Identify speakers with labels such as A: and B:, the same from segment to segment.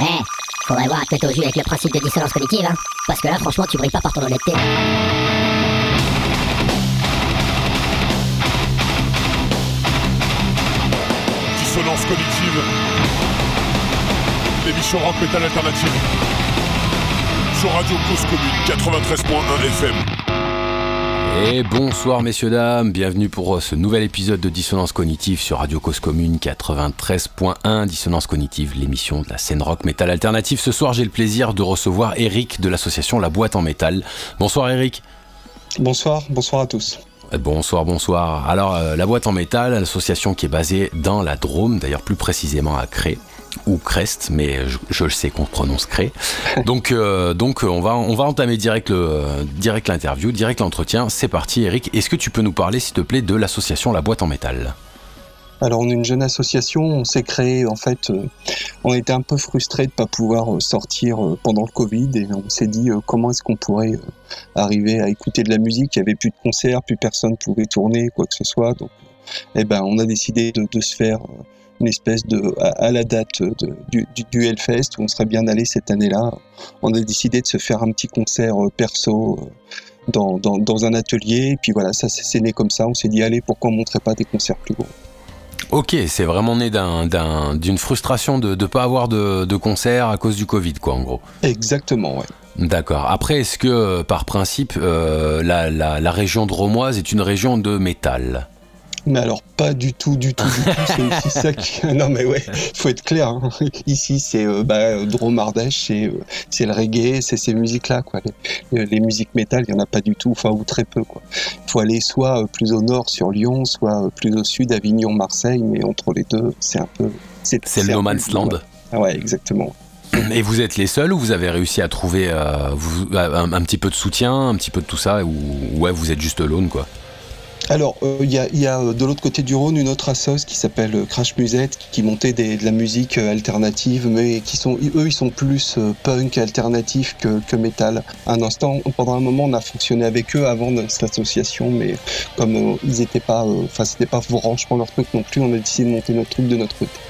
A: Eh, faudrait voir à tête au jus avec le principe de dissonance cognitive, hein. Parce que là, franchement, tu brilles pas par ton honnêteté.
B: Dissonance cognitive. L'émission rock metal alternative. Sur Radio Cause Commune 93.1 FM.
C: Et bonsoir messieurs dames, bienvenue pour ce nouvel épisode de Dissonance Cognitive sur Radio Cause Commune 93.1 Dissonance Cognitive, l'émission de la scène rock métal alternative. Ce soir j'ai le plaisir de recevoir Eric de l'association La Boîte en Métal. Bonsoir Eric.
D: Bonsoir, bonsoir à tous.
C: Bonsoir, bonsoir. Alors, euh, la boîte en métal, l'association qui est basée dans la Drôme, d'ailleurs plus précisément à Cré ou Crest, mais je, je sais qu'on prononce Cré. Donc, euh, donc on va on va entamer direct le direct l'interview, direct l'entretien. C'est parti, Eric. Est-ce que tu peux nous parler, s'il te plaît, de l'association La Boîte en métal?
D: Alors on est une jeune association, on s'est créé en fait, euh, on était un peu frustré de pas pouvoir euh, sortir euh, pendant le Covid et on s'est dit euh, comment est-ce qu'on pourrait euh, arriver à écouter de la musique? Il y avait plus de concerts, plus personne pouvait tourner quoi que ce soit. Donc, eh ben on a décidé de, se faire euh, une espèce de à, à la date de- du, Hellfest où on serait bien allé cette année-là. On a décidé de se faire un petit concert euh, perso. euh, dans, dans, dans un atelier, et puis voilà, ça c'est c'est né comme ça. On s'est dit, allez, pourquoi on montrait pas des concerts plus gros?
C: Ok, c'est vraiment né d'un- d'un- d'une frustration de ne pas avoir de, de concert à cause du Covid, quoi, en gros.
D: Exactement, ouais.
C: D'accord. Après, est-ce que, euh, par principe, euh, la, la, la région dromoise est une région de métal?
D: Mais alors pas du tout, du tout, du tout. C'est aussi ça qui. Non mais ouais, faut être clair. hein. Ici c'est euh, bah, Drôme Ardèche, c'est euh, c'est le reggae, c'est ces musiques-là quoi. Les, les musiques métal, il y en a pas du tout, enfin ou très peu quoi. Il faut aller soit euh, plus au nord sur Lyon, soit euh, plus au sud Avignon, Marseille, mais entre les deux c'est un peu.
C: C'est le no man's land.
D: Ah ouais, exactement.
C: Et vous êtes les seuls ou vous avez réussi à trouver euh, vous- un, un petit peu de soutien, un petit peu de tout ça, ou ouais, vous êtes juste alone, quoi?
D: Alors, euh, il y, a, euh, de l'autre côté du Rhône une autre assoce qui s'appelle euh, Crash Musette, qui montait des- de la musique alternative, mais qui sont, eux, ils sont plus punk alternatif que, que. Un instant, pendant un moment, on a fonctionné avec eux avant cette association, mais comme ils étaient pas, enfin, c'était pas franchement leur truc non plus, on a décidé de monter notre truc de notre côté.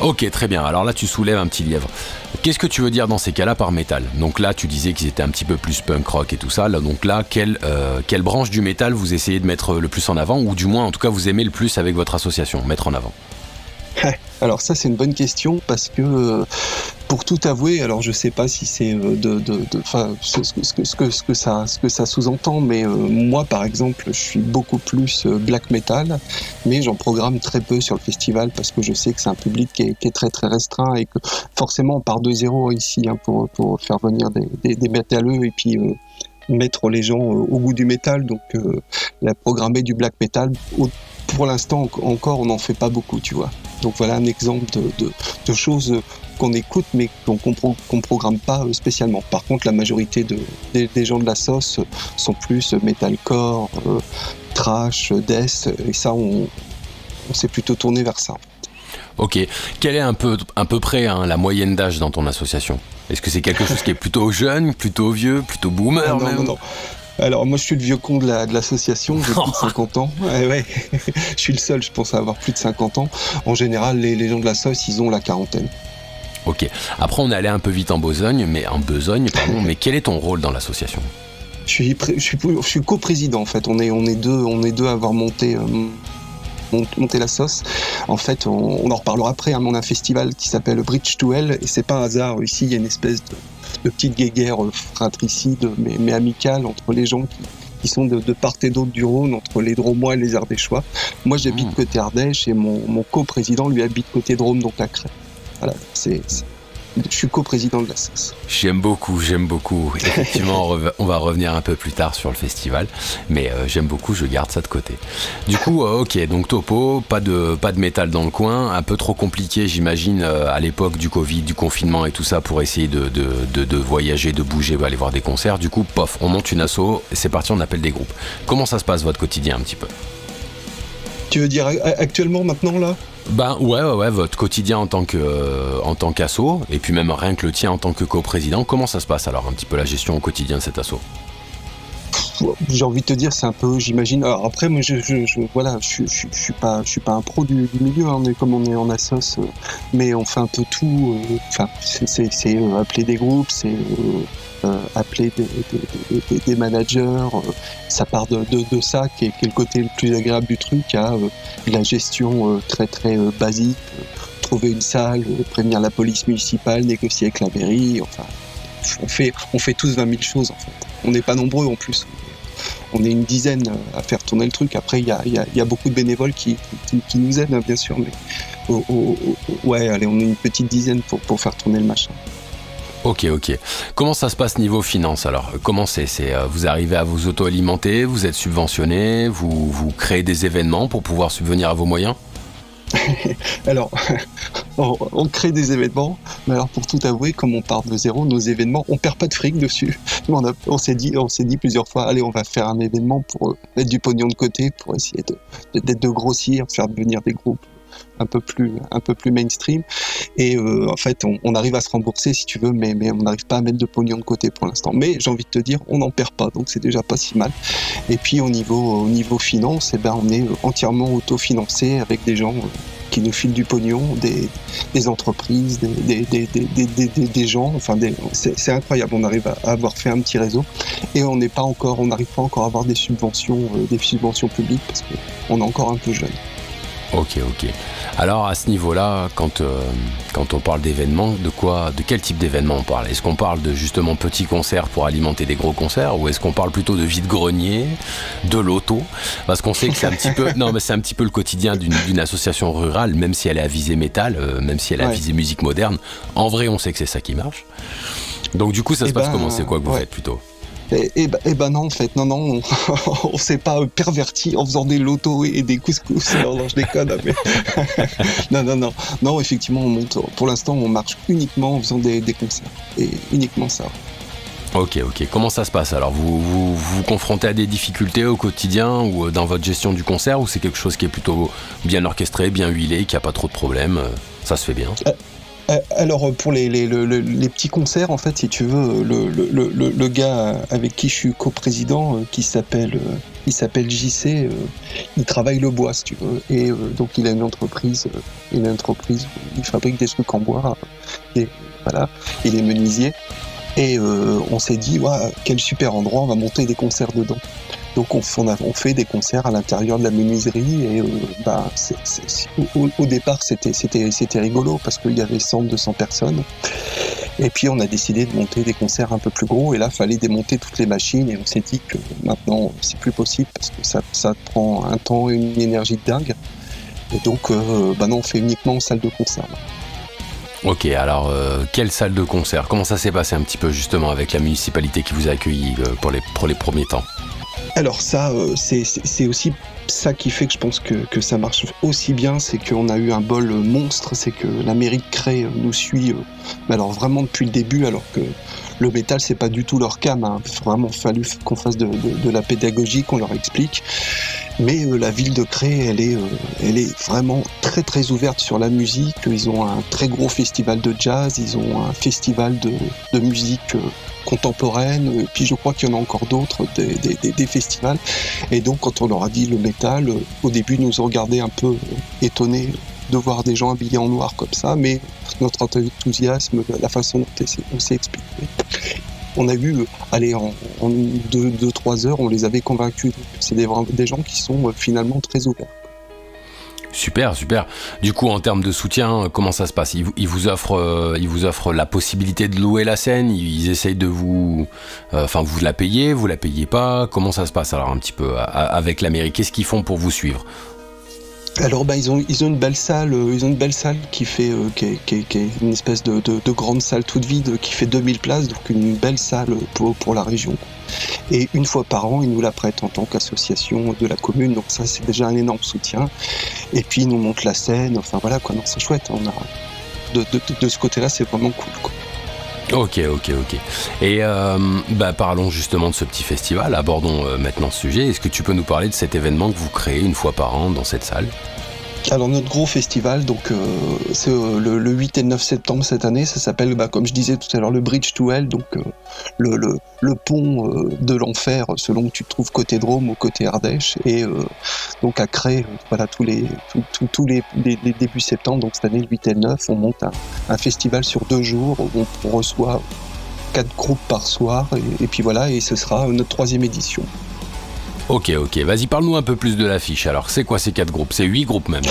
C: Ok, très bien. Alors là, tu soulèves un petit lièvre. Qu'est-ce que tu veux dire dans ces cas-là par métal? Donc là, tu disais qu'ils étaient un petit peu plus punk rock et tout ça. Donc là, quelle, euh, quelle branche du métal vous essayez de mettre le plus en avant, ou du moins, en tout cas, vous aimez le plus avec votre association, mettre en avant?
D: Alors ça c'est une bonne question parce que euh, pour tout avouer, alors je sais pas si c'est euh, de, de, de- enfin ce, ce que, ce, ce que- ce que ça, ce que ça sous-entend, mais euh, moi par exemple, je suis beaucoup plus euh, black metal, mais j'en programme très peu sur le festival parce que je sais que c'est un public qui est, qui est très très restreint et que forcément on part de zéro ici hein, pour, pour faire venir des, des, des métalleux et puis euh, mettre les gens euh, au goût du métal, donc euh, la programmer du black metal. pour l'instant enc- encore, on n'en fait pas beaucoup, tu vois. Donc voilà un exemple de, choses qu'on écoute mais qu'on qu'on programme pas euh, spécialement. Par contre, la majorité de, des, gens de la sauce sont plus metalcore, trash, death, et ça, on, on s'est plutôt tourné vers ça.
C: Ok. Quelle est un peu, à peu près hein, la moyenne d'âge dans ton association? Est-ce que c'est quelque chose qui est plutôt jeune, plutôt vieux, plutôt boomer
D: Ah non,
C: même
D: non, non. Alors moi je suis le vieux con de la- de l'association, j'ai plus de 50 ans. Ouais, ouais. je suis le seul je pense à avoir plus de 50 ans. En général les, les gens de la sauce ils ont la quarantaine.
C: Ok. Après, on est allé un peu vite en besogne, mais en besogne, pardon. mais quel est ton rôle dans l'association?
D: Je suis, je suis, je suis coprésident en fait. On est, on est deux, on est deux à avoir monté, euh, mont- monté la sauce. En fait, on, on en reparlera après. hein, mais on a un festival qui s'appelle Bridge to Hell et c'est pas un hasard. Ici, il y a une espèce de, de petite guéguerre euh, fratricide, mais, mais amicale entre les gens qui, qui sont de, de part et d'autre du Rhône, entre les Dromois et les Ardéchois. Moi, j'habite
C: Mmh.
D: côté Ardèche et mon, mon coprésident lui habite côté Drôme, donc à Cré. Voilà, c'est, c'est- je suis coprésident de la.
C: J'aime beaucoup, j'aime beaucoup. Effectivement, on va revenir un peu plus tard sur le festival, mais euh, j'aime beaucoup, je garde ça de côté. Du coup, euh, ok, donc topo, pas de, pas de métal dans le coin, un peu trop compliqué, j'imagine, euh, à l'époque du Covid, du confinement et tout ça, pour essayer de, de, de- de voyager, de bouger, aller voir des concerts. Du coup, pof, on monte une asso, et c'est parti, on appelle des groupes. Comment ça se passe votre quotidien un petit peu?
D: Tu veux dire actuellement, maintenant, là?
C: Ben ouais, ouais, ouais, votre quotidien en tant que euh, et puis même rien que le tien en tant que coprésident, comment ça se passe alors un petit peu la gestion au quotidien de cet asso
D: j'ai envie de te dire, c'est un peu, j'imagine. Après, moi, je, je, voilà, je, suis pas, un pro du, milieu. Hein, comme on est en assos, euh, mais on fait un peu tout. euh, Enfin, c'est, euh, appeler des groupes, c'est euh, appeler des, managers. ça part de, ça qui est, le côté le plus agréable du truc, à la gestion très très basique. trouver une salle, prévenir la police municipale, négocier avec la mairie. Enfin, on fait, on fait tous 20 000 choses en fait. On n'est pas nombreux en plus. On est une dizaine à faire tourner le truc. Après, il y a, beaucoup de bénévoles qui, nous aident, hein, bien sûr, mais ouais, allez, on est une petite dizaine pour, faire tourner le machin.
C: Ok, ok. Comment ça se passe niveau finance alors? Comment c'est euh, vous arrivez à vous auto-alimenter, vous êtes subventionné, vous créez des événements pour pouvoir subvenir à vos moyens?
D: Alors, on, crée des événements, mais alors pour tout avouer, comme on part de zéro, nos événements, on perd pas de fric dessus. On, s'est dit, on s'est dit plusieurs fois, allez, on va faire un événement pour euh, mettre du pognon de côté, pour essayer de, de, de grossir, faire devenir des groupes un peu plus, un peu plus mainstream. Et euh, en fait, on, arrive à se rembourser si tu veux, mais, mais on n'arrive pas à mettre de pognon de côté pour l'instant. Mais j'ai envie de te dire, on n'en perd pas, donc c'est déjà pas si mal. Et puis au niveau, au niveau finance, eh ben, on est entièrement autofinancé avec des gens euh, qui nous filent du pognon, des, des entreprises, des, des, des, gens. Enfin, c'est incroyable. On arrive à, avoir fait un petit réseau et on n'est pas encore, on n'arrive pas encore à avoir des subventions, euh, des subventions publiques parce qu'on est encore un peu jeune.
C: Ok, ok. Alors à ce niveau-là, quand, euh, quand on parle d'événements, de quoi, de quel type d'événement on parle? Est-ce qu'on parle de justement petits concerts pour alimenter des gros concerts, ou est-ce qu'on parle plutôt de vide-grenier, de loto? Parce qu'on sait que c'est un petit peu, non mais c'est un petit peu le quotidien d'une association rurale, même si elle est à visée métal, euh, même si elle est à
D: Ouais.
C: visée musique moderne. En vrai, on sait que c'est ça qui marche. Donc du coup, ça se
D: Eh
C: passe
D: ben,
C: comment? C'est quoi que vous
D: ouais.
C: faites plutôt?
D: Et, et, ben- et ben non, en fait, non, non, on, on s'est pas perverti en faisant des lotos et des couscous. Non, non, je déconne, mais. non, non, non. Non, effectivement, on monte. Pour l'instant, on marche uniquement en faisant des, des concerts. Et uniquement ça.
C: Ok, ok. Comment ça se passe alors? Vous, vous vous vous confrontez à des difficultés au quotidien ou euh, dans votre gestion du concert ou c'est quelque chose qui est plutôt bien orchestré, bien huilé, qui a pas trop de problèmes euh, Ça se fait bien?
D: Euh, Alors euh, pour les, les, le- le- les petits concerts, en fait, si tu veux, le, le, gars avec qui je suis coprésident, euh, qui s'appelle euh, il s'appelle JC, euh, il travaille le bois, si tu veux, et euh, donc il a une entreprise, euh, il une entreprise, où il fabrique des trucs en bois, euh, et voilà, il est menuisier, et euh, on s'est dit, ouais, quel super endroit, on va monter des concerts dedans. Donc on, a, fait des concerts à l'intérieur de la menuiserie et euh, bah, au, départ c'était rigolo parce qu'il y avait 100 200 personnes. Et puis on a décidé de monter des concerts un peu plus gros et là fallait démonter toutes les machines et on s'est dit que maintenant c'est plus possible parce que ça prend un temps et une énergie de dingue. Et donc euh, bah on fait uniquement en salle de concert.
C: Ok, alors euh, quelle salle de concert? Comment ça s'est passé un petit peu justement avec la municipalité qui vous a accueilli pour les premiers temps?
D: Alors ça, euh, c'est- aussi ça qui fait que je pense que, ça marche aussi bien, c'est qu'on a eu un bol euh, monstre, c'est que la mairie Cré euh, nous suit, euh, alors vraiment depuis le début, alors que le métal c'est pas du tout leur cam, hein. il a vraiment fallu qu'on fasse de, la pédagogie, qu'on leur explique. Mais la ville de Cré, elle est, vraiment très très ouverte sur la musique. Ils ont un très gros festival de jazz, ils ont un festival de, musique contemporaine, puis je crois qu'il y en a encore d'autres, des, festivals. Et donc quand on leur a dit le métal, euh, au début ils nous ont regardé un peu euh, étonnés de voir des gens habillés en noir comme ça, mais notre enthousiasme, la façon dont on s'est expliqué. On a vu, euh, allez, en, en deux, deux, trois heures, on les avait convaincus. C'est des, gens qui sont finalement très ouverts.
C: Super, super. Du coup, en termes de soutien, euh, comment ça se passe? Ils, vous- offrent, euh, vous la possibilité de louer la scène? Ils essayent de vous, euh, enfin, vous la payez, vous la payez pas? Comment ça se passe alors un petit peu avec la mairie Qu'est-ce qu'ils font pour vous suivre?
D: Alors bah, ils ont ils ont une belle salle, euh, ils ont une belle salle qui fait euh, qui, est, une espèce de, de, de grande salle toute vide qui fait 2000 places, donc une belle salle pour, pour la région. Et une fois par an, ils nous la prêtent en tant qu'association de la commune, donc ça c'est déjà un énorme soutien. Et puis ils nous montent la scène, enfin voilà quoi, non c'est chouette. On a de- de ce côté-là, c'est vraiment cool. Quoi.
C: Ok, ok, ok. Et euh, bah, parlons justement de ce petit festival. Abordons euh, maintenant ce sujet. Est-ce que tu peux nous parler de cet événement que vous créez une fois par an dans cette salle?
D: Alors notre gros festival, donc euh, c'est euh, le, 8 et le 9 septembre cette année, ça s'appelle, bah, comme je disais tout à l'heure, le Bridge to Hell, donc euh, le, pont de l'enfer selon que tu te trouves côté Drôme ou côté Ardèche, et donc à créer voilà tous les tous débuts septembre, donc cette année le 8 et le 9, on monte un, festival sur deux jours où on reçoit quatre groupes par soir, et puis voilà, et ce sera notre troisième édition.
C: Ok, ok. Vas-y, parle-nous un peu plus de l'affiche. Alors, c'est quoi ces quatre groupes? C'est huit groupes même.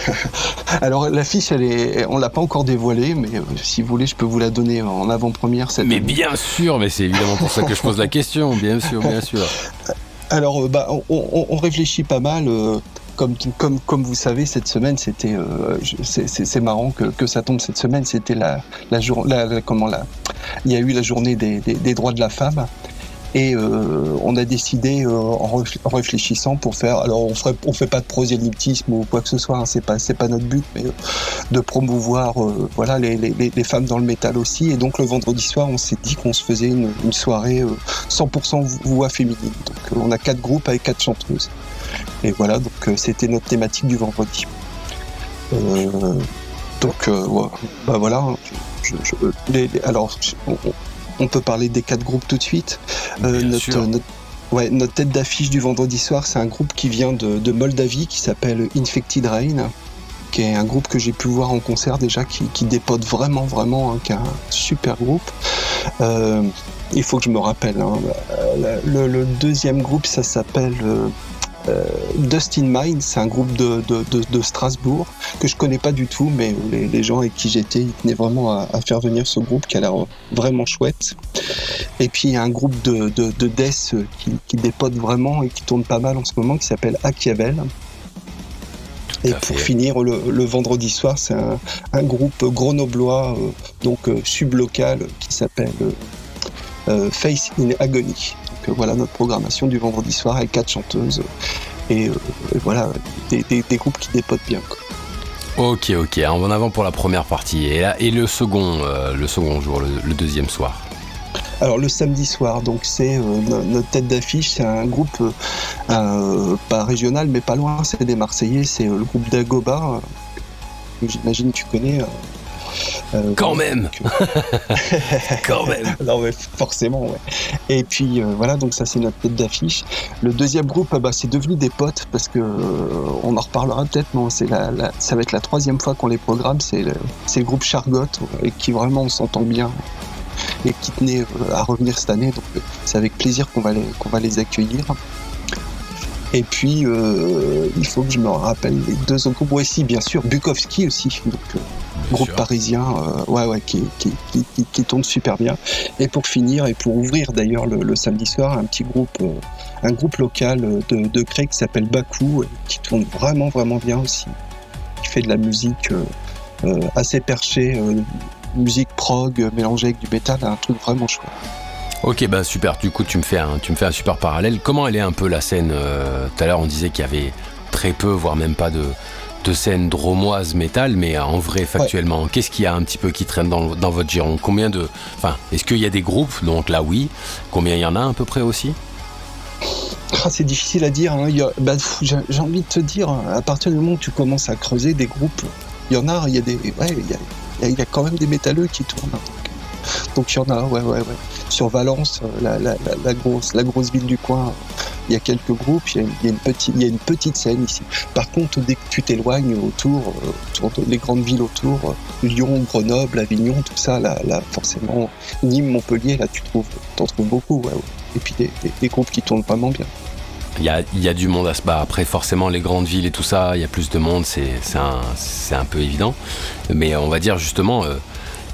D: Alors, l'affiche, elle est, on l'a pas encore dévoilée, mais euh, si vous voulez, je peux vous la donner en avant-première.
C: Cette mais bien sûr, mais c'est évidemment pour ça que je pose la question. Bien sûr, bien sûr.
D: Alors, euh, bah, on, réfléchit pas mal. Euh, comme, comme, comme, vous savez, cette semaine, c'était, c'est marrant que, que, ça tombe cette semaine. C'était la, la, la, comment la, il y a eu la journée des, des, des droits de la femme. Et euh, on a décidé, euh, en, réfléchissant, pour faire. Alors, on ferait, on fait pas de prosélytisme ou quoi que ce soit. Hein, c'est pas, notre but, mais euh, de promouvoir, voilà, les, femmes dans le métal aussi. Et donc, le vendredi soir, on s'est dit qu'on se faisait une, soirée 100% voix féminine. Donc, on a quatre groupes avec quatre chanteuses. Et voilà, donc c'était notre thématique du vendredi. donc, voilà. Alors, on peut parler des quatre groupes tout de suite.
C: Euh,
D: notre, ouais, notre tête d'affiche du vendredi soir, c'est un groupe qui vient de, Moldavie qui s'appelle Infected Rain qui est un groupe que j'ai pu voir en concert déjà, qui, qui dépote vraiment, vraiment, hein, qui est un super groupe. Euh, il faut que je me rappelle. Hein. le, deuxième groupe, ça s'appelle euh, euh, Dustin Mind, c'est un groupe de, Strasbourg que je connais pas du tout, mais les, gens avec qui j'étais, ils tenaient vraiment à, faire venir ce groupe qui a l'air vraiment chouette. Et puis il y a un groupe de, death qui, qui, dépote vraiment et qui tourne pas mal en ce moment qui s'appelle Akiavel. Et pour finir, le, vendredi soir, c'est un, groupe grenoblois, euh, donc euh, sublocal, qui s'appelle Face in Agony voilà notre programmation du vendredi soir avec quatre chanteuses et, euh, voilà des, groupes qui dépotent bien.
C: Ok, ok, en avant pour la première partie. Et, et le, second, euh, le second jour, le, deuxième soir
D: alors le samedi soir, donc c'est euh, notre tête d'affiche, c'est un groupe pas régional mais pas loin, c'est des Marseillais, c'est le groupe d'Agoba, j'imagine tu connais,
C: euh, Quand même Quand même
D: Non mais forcément, ouais. Et puis euh, voilà, donc ça c'est notre tête d'affiche. Le deuxième groupe, ah bah, c'est devenu des potes parce que euh, on en reparlera peut-être, c'est la, ça va être la troisième fois qu'on les programme, c'est le, le, groupe Chargot et qui vraiment on s'entend bien et qui tenait à revenir cette année, donc c'est avec plaisir qu'on va les, qu'on va les accueillir. Et puis, il faut que je me rappelle les deux autres groupes. aussi, bien sûr, Bukowski aussi. Donc, groupe parisien euh, ouais, ouais, qui, qui, qui, qui, tourne super bien. Et pour finir, et pour ouvrir d'ailleurs le, samedi soir, un petit groupe, euh, un groupe local de, de qui s'appelle Baku, qui tourne vraiment, vraiment bien aussi. Qui fait de la musique euh, assez perchée, musique prog mélangée avec du métal, un truc vraiment chouette.
C: Ok, bah super. Du coup, tu me fais un, tu me fais un super parallèle. Comment elle est un peu la scène Tout à l'heure, on disait qu'il y avait très peu, voire même pas de, de scène dromoise métal, mais en vrai, factuellement, qu'est-ce qu'il y a un petit peu qui traîne dans, votre giron? Combien de. Enfin, est-ce qu'il y a des groupes? Donc là, oui. Combien il y en a à peu près aussi?
D: Ah, c'est difficile à dire. Hein. Bah, j'ai envie de te dire, à partir du moment où tu commences à creuser des groupes, il y en a, il y a des, il y, a, quand même des métalleux qui tournent. Donc il y en a, ouais, ouais, ouais. Sur Valence, la, la, grosse, la grosse ville du coin, il y a quelques groupes, il y a, une, petite, scène ici. Par contre, dès que tu t'éloignes autour, euh, autour les grandes villes autour, euh, Lyon, Grenoble, Avignon, tout ça, là, forcément, Nîmes, Montpellier, là, tu trouves, t'en trouves beaucoup, Et puis des, groupes qui tournent vraiment bien.
C: Il y, a, il y a, du monde à se battre. Après, forcément, les grandes villes et tout ça, il y a plus de monde, c'est un, un, peu évident. Mais on va dire justement, euh,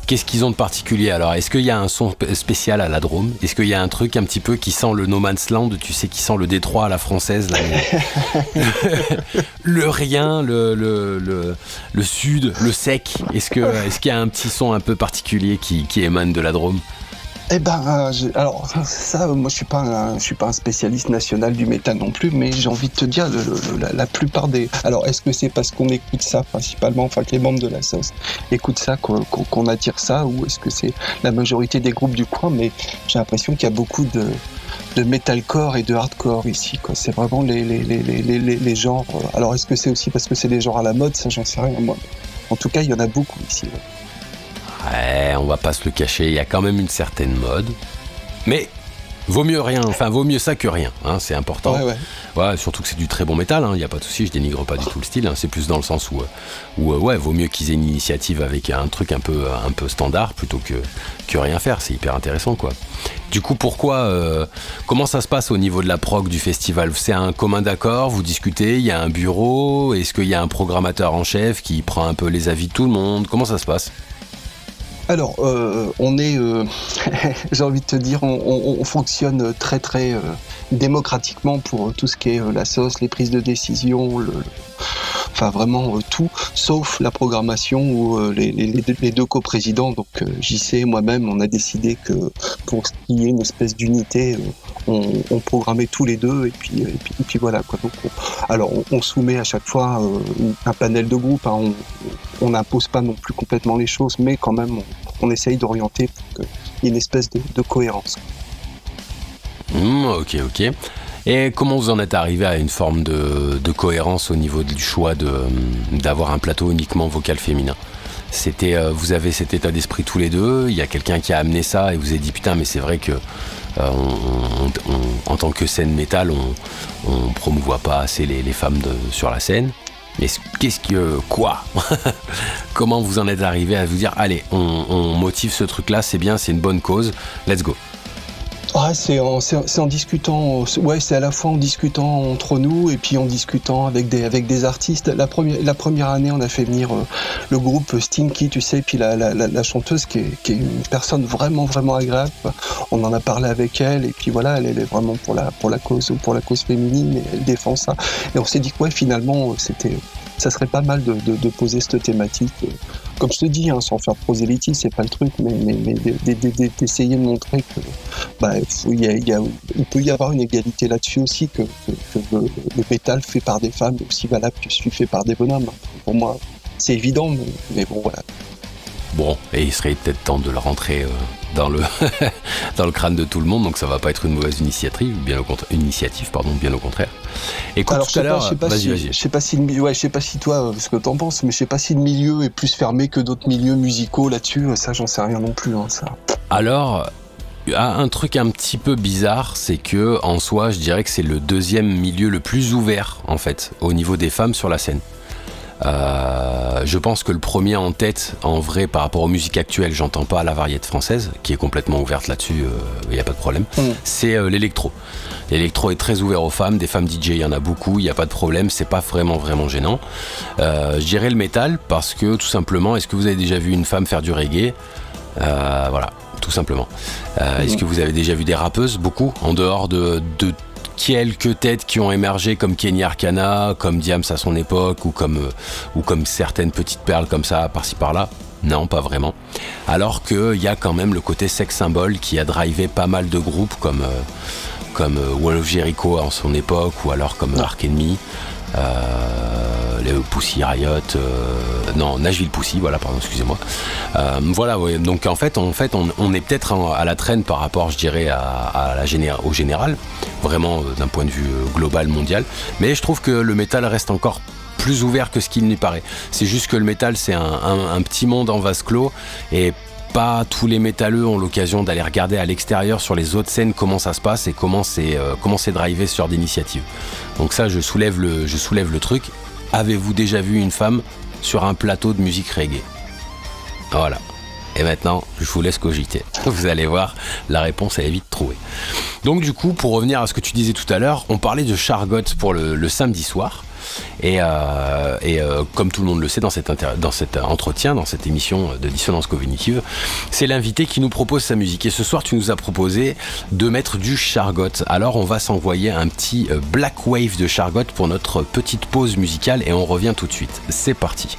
C: Qu'est-ce qu'ils ont de particulier alors? Est-ce qu'il y a un son spécial à la Drôme? Est-ce qu'il y a un truc un petit peu qui sent le No Man's Land, tu sais, qui sent le Détroit à la française Le rien, le, le, le, sud, le sec. Est-ce qu'il est y a un petit son un peu particulier qui, qui émane de la Drôme?
D: Eh ben, euh, alors ça, moi je suis pas, un, suis pas un spécialiste national du métal non plus, mais j'ai envie de te dire, la, plupart des, alors est-ce que c'est parce qu'on écoute ça principalement, enfin que les membres de la sauce écoutent ça qu'on attire ça, ou est-ce que c'est la majorité des groupes du coin Mais j'ai l'impression qu'il y a beaucoup de, metalcore et de hardcore ici. C'est vraiment les, les, les, les, genres. Alors est-ce que c'est aussi parce que c'est des genres à la mode? Ça, j'en sais rien. Moi. En tout cas, il y en a beaucoup ici.
C: On va pas se le cacher, il y a quand même une certaine mode. Mais Vaut mieux rien, enfin vaut mieux ça que rien, hein, c'est important.
D: Ouais, ouais.
C: surtout que c'est du très bon métal, il hein, n'y a pas de souci, je dénigre pas du tout le style, hein, c'est plus dans le sens où, euh, où euh, ouais, vaut mieux qu'ils aient une initiative avec un truc un peu, un peu standard plutôt que, que rien faire, c'est hyper intéressant quoi. Du coup, pourquoi, euh, comment ça se passe au niveau de la prog du festival? C'est un commun d'accord, vous discutez, il y a un bureau, est-ce qu'il y a un programmateur en chef qui prend un peu les avis de tout le monde? Comment ça se passe?
D: Alors, euh, on est, euh, j'ai envie de te dire, on, fonctionne très très euh, démocratiquement pour tout ce qui est la sauce, les prises de décision, le, enfin vraiment sauf la programmation où les, les, deux coprésidents, donc JC et moi-même, on a décidé que pour qu'il y ait une espèce d'unité, on, on, programmait tous les deux et puis, et puis, voilà quoi. Donc, alors on, soumet à chaque fois un panel de groupe, hein, on n'impose pas non plus complètement les choses, mais quand même on essaye d'orienter pour qu'il y ait une espèce de, cohérence.
C: Mmh, ok, ok. Et comment vous en êtes arrivé à une forme de, cohérence au niveau du choix d'avoir un plateau uniquement vocal féminin? C'était, euh, vous avez cet état d'esprit tous les deux. Il y a quelqu'un qui a amené ça et vous avez dit putain, mais c'est vrai que euh, en tant que scène métal, on, on promouvoit pas assez les, femmes sur la scène. Mais qu'est-ce que. Quoi Comment vous en êtes arrivé à vous dire allez, on motive ce truc-là, c'est bien, c'est une bonne cause, let's go
D: ah, c'est en, en, discutant, ouais, c'est à la fois en discutant entre nous et puis en discutant avec des, avec des artistes. La première, la première année, on a fait venir euh, le groupe Stinky, tu sais, puis la, la, la, chanteuse qui est, qui est, une personne vraiment, vraiment agréable. On en a parlé avec elle et puis voilà, elle, est vraiment pour la, pour la cause, pour la cause féminine et elle défend ça. Et on s'est dit que ouais, finalement, c'était, ça serait pas mal de, de, de poser cette thématique comme je te dis, hein, sans faire prosélytisme, c'est pas le truc, mais, d'essayer de montrer que bah, il, peut y avoir une égalité là-dessus aussi, que, le, métal fait par des femmes est aussi valable que celui fait par des bonhommes. Pour moi, c'est évident, mais, bon, voilà.
C: Bon, et il serait peut-être temps de le rentrer euh, dans, le dans le crâne de tout le monde, donc ça va pas être une mauvaise initiative, bien au contraire, initiative, pardon, bien au contraire.
D: Écoute, tout à l'heure, je sais pas, si, je sais pas si, ouais, je sais pas si toi, ce que t'en penses, mais je sais pas si le milieu est plus fermé que d'autres milieux musicaux là-dessus. Ça, j'en sais rien non plus. Hein, ça.
C: Alors, un truc un petit peu bizarre, c'est que en soi, je dirais que c'est le deuxième milieu le plus ouvert en fait au niveau des femmes sur la scène. Euh, je pense que le premier en tête, en vrai, par rapport aux musiques actuelles, j'entends pas la variété française, qui est complètement ouverte là-dessus, il euh, n'y a pas de problème, mm. c'est euh, l'électro. L'électro est très ouvert aux femmes, des femmes DJ, il y en a beaucoup, il n'y a pas de problème, c'est pas vraiment vraiment gênant. je dirais le métal, parce que tout simplement, est-ce que vous avez déjà vu une femme faire du reggae? Voilà, tout simplement. Est-ce mm. que vous avez déjà vu des rappeuses? Beaucoup, en dehors de, de quelques têtes qui ont émergé comme Kenny Arcana, comme Diams à son époque, ou comme, euh, ou comme certaines petites perles comme ça, par-ci par-là. Non, pas vraiment. Alors qu'il y a quand même le côté sex symbole qui a drivé pas mal de groupes comme, euh, comme euh, Wall of Jericho en son époque, ou alors comme Ark Enemy. Euh, les Pussy Riot, euh, non Nashville Pussy, voilà, pardon, excusez-moi. Euh, voilà, donc en fait, en fait, on, est peut-être à la traîne par rapport, je dirais, au général, vraiment d'un point de vue global, mondial. Mais je trouve que le métal reste encore plus ouvert que ce qu'il n'y paraît. C'est juste que le métal, c'est un, petit monde en vase clos et tous les métalleux ont l'occasion d'aller regarder à l'extérieur sur les autres scènes comment ça se passe et comment c'est euh, comment c'est drivé sur d'initiatives. Donc ça, je soulève le je soulève le truc. Avez-vous déjà vu une femme sur un plateau de musique reggae? Voilà. Et maintenant, je vous laisse cogiter. Vous allez voir, la réponse est vite trouvée. Donc du coup, pour revenir à ce que tu disais tout à l'heure, on parlait de Chargot pour le samedi soir. Et, euh, euh, comme tout le monde le sait dans, cet entretien, dans cette émission de dissonance cognitive, c'est l'invité qui nous propose sa musique. Et ce soir, tu nous as proposé de mettre du Chargot. Alors, on va s'envoyer un petit euh, Black Wave de Chargot pour notre petite pause musicale et on revient tout de suite. C'est parti.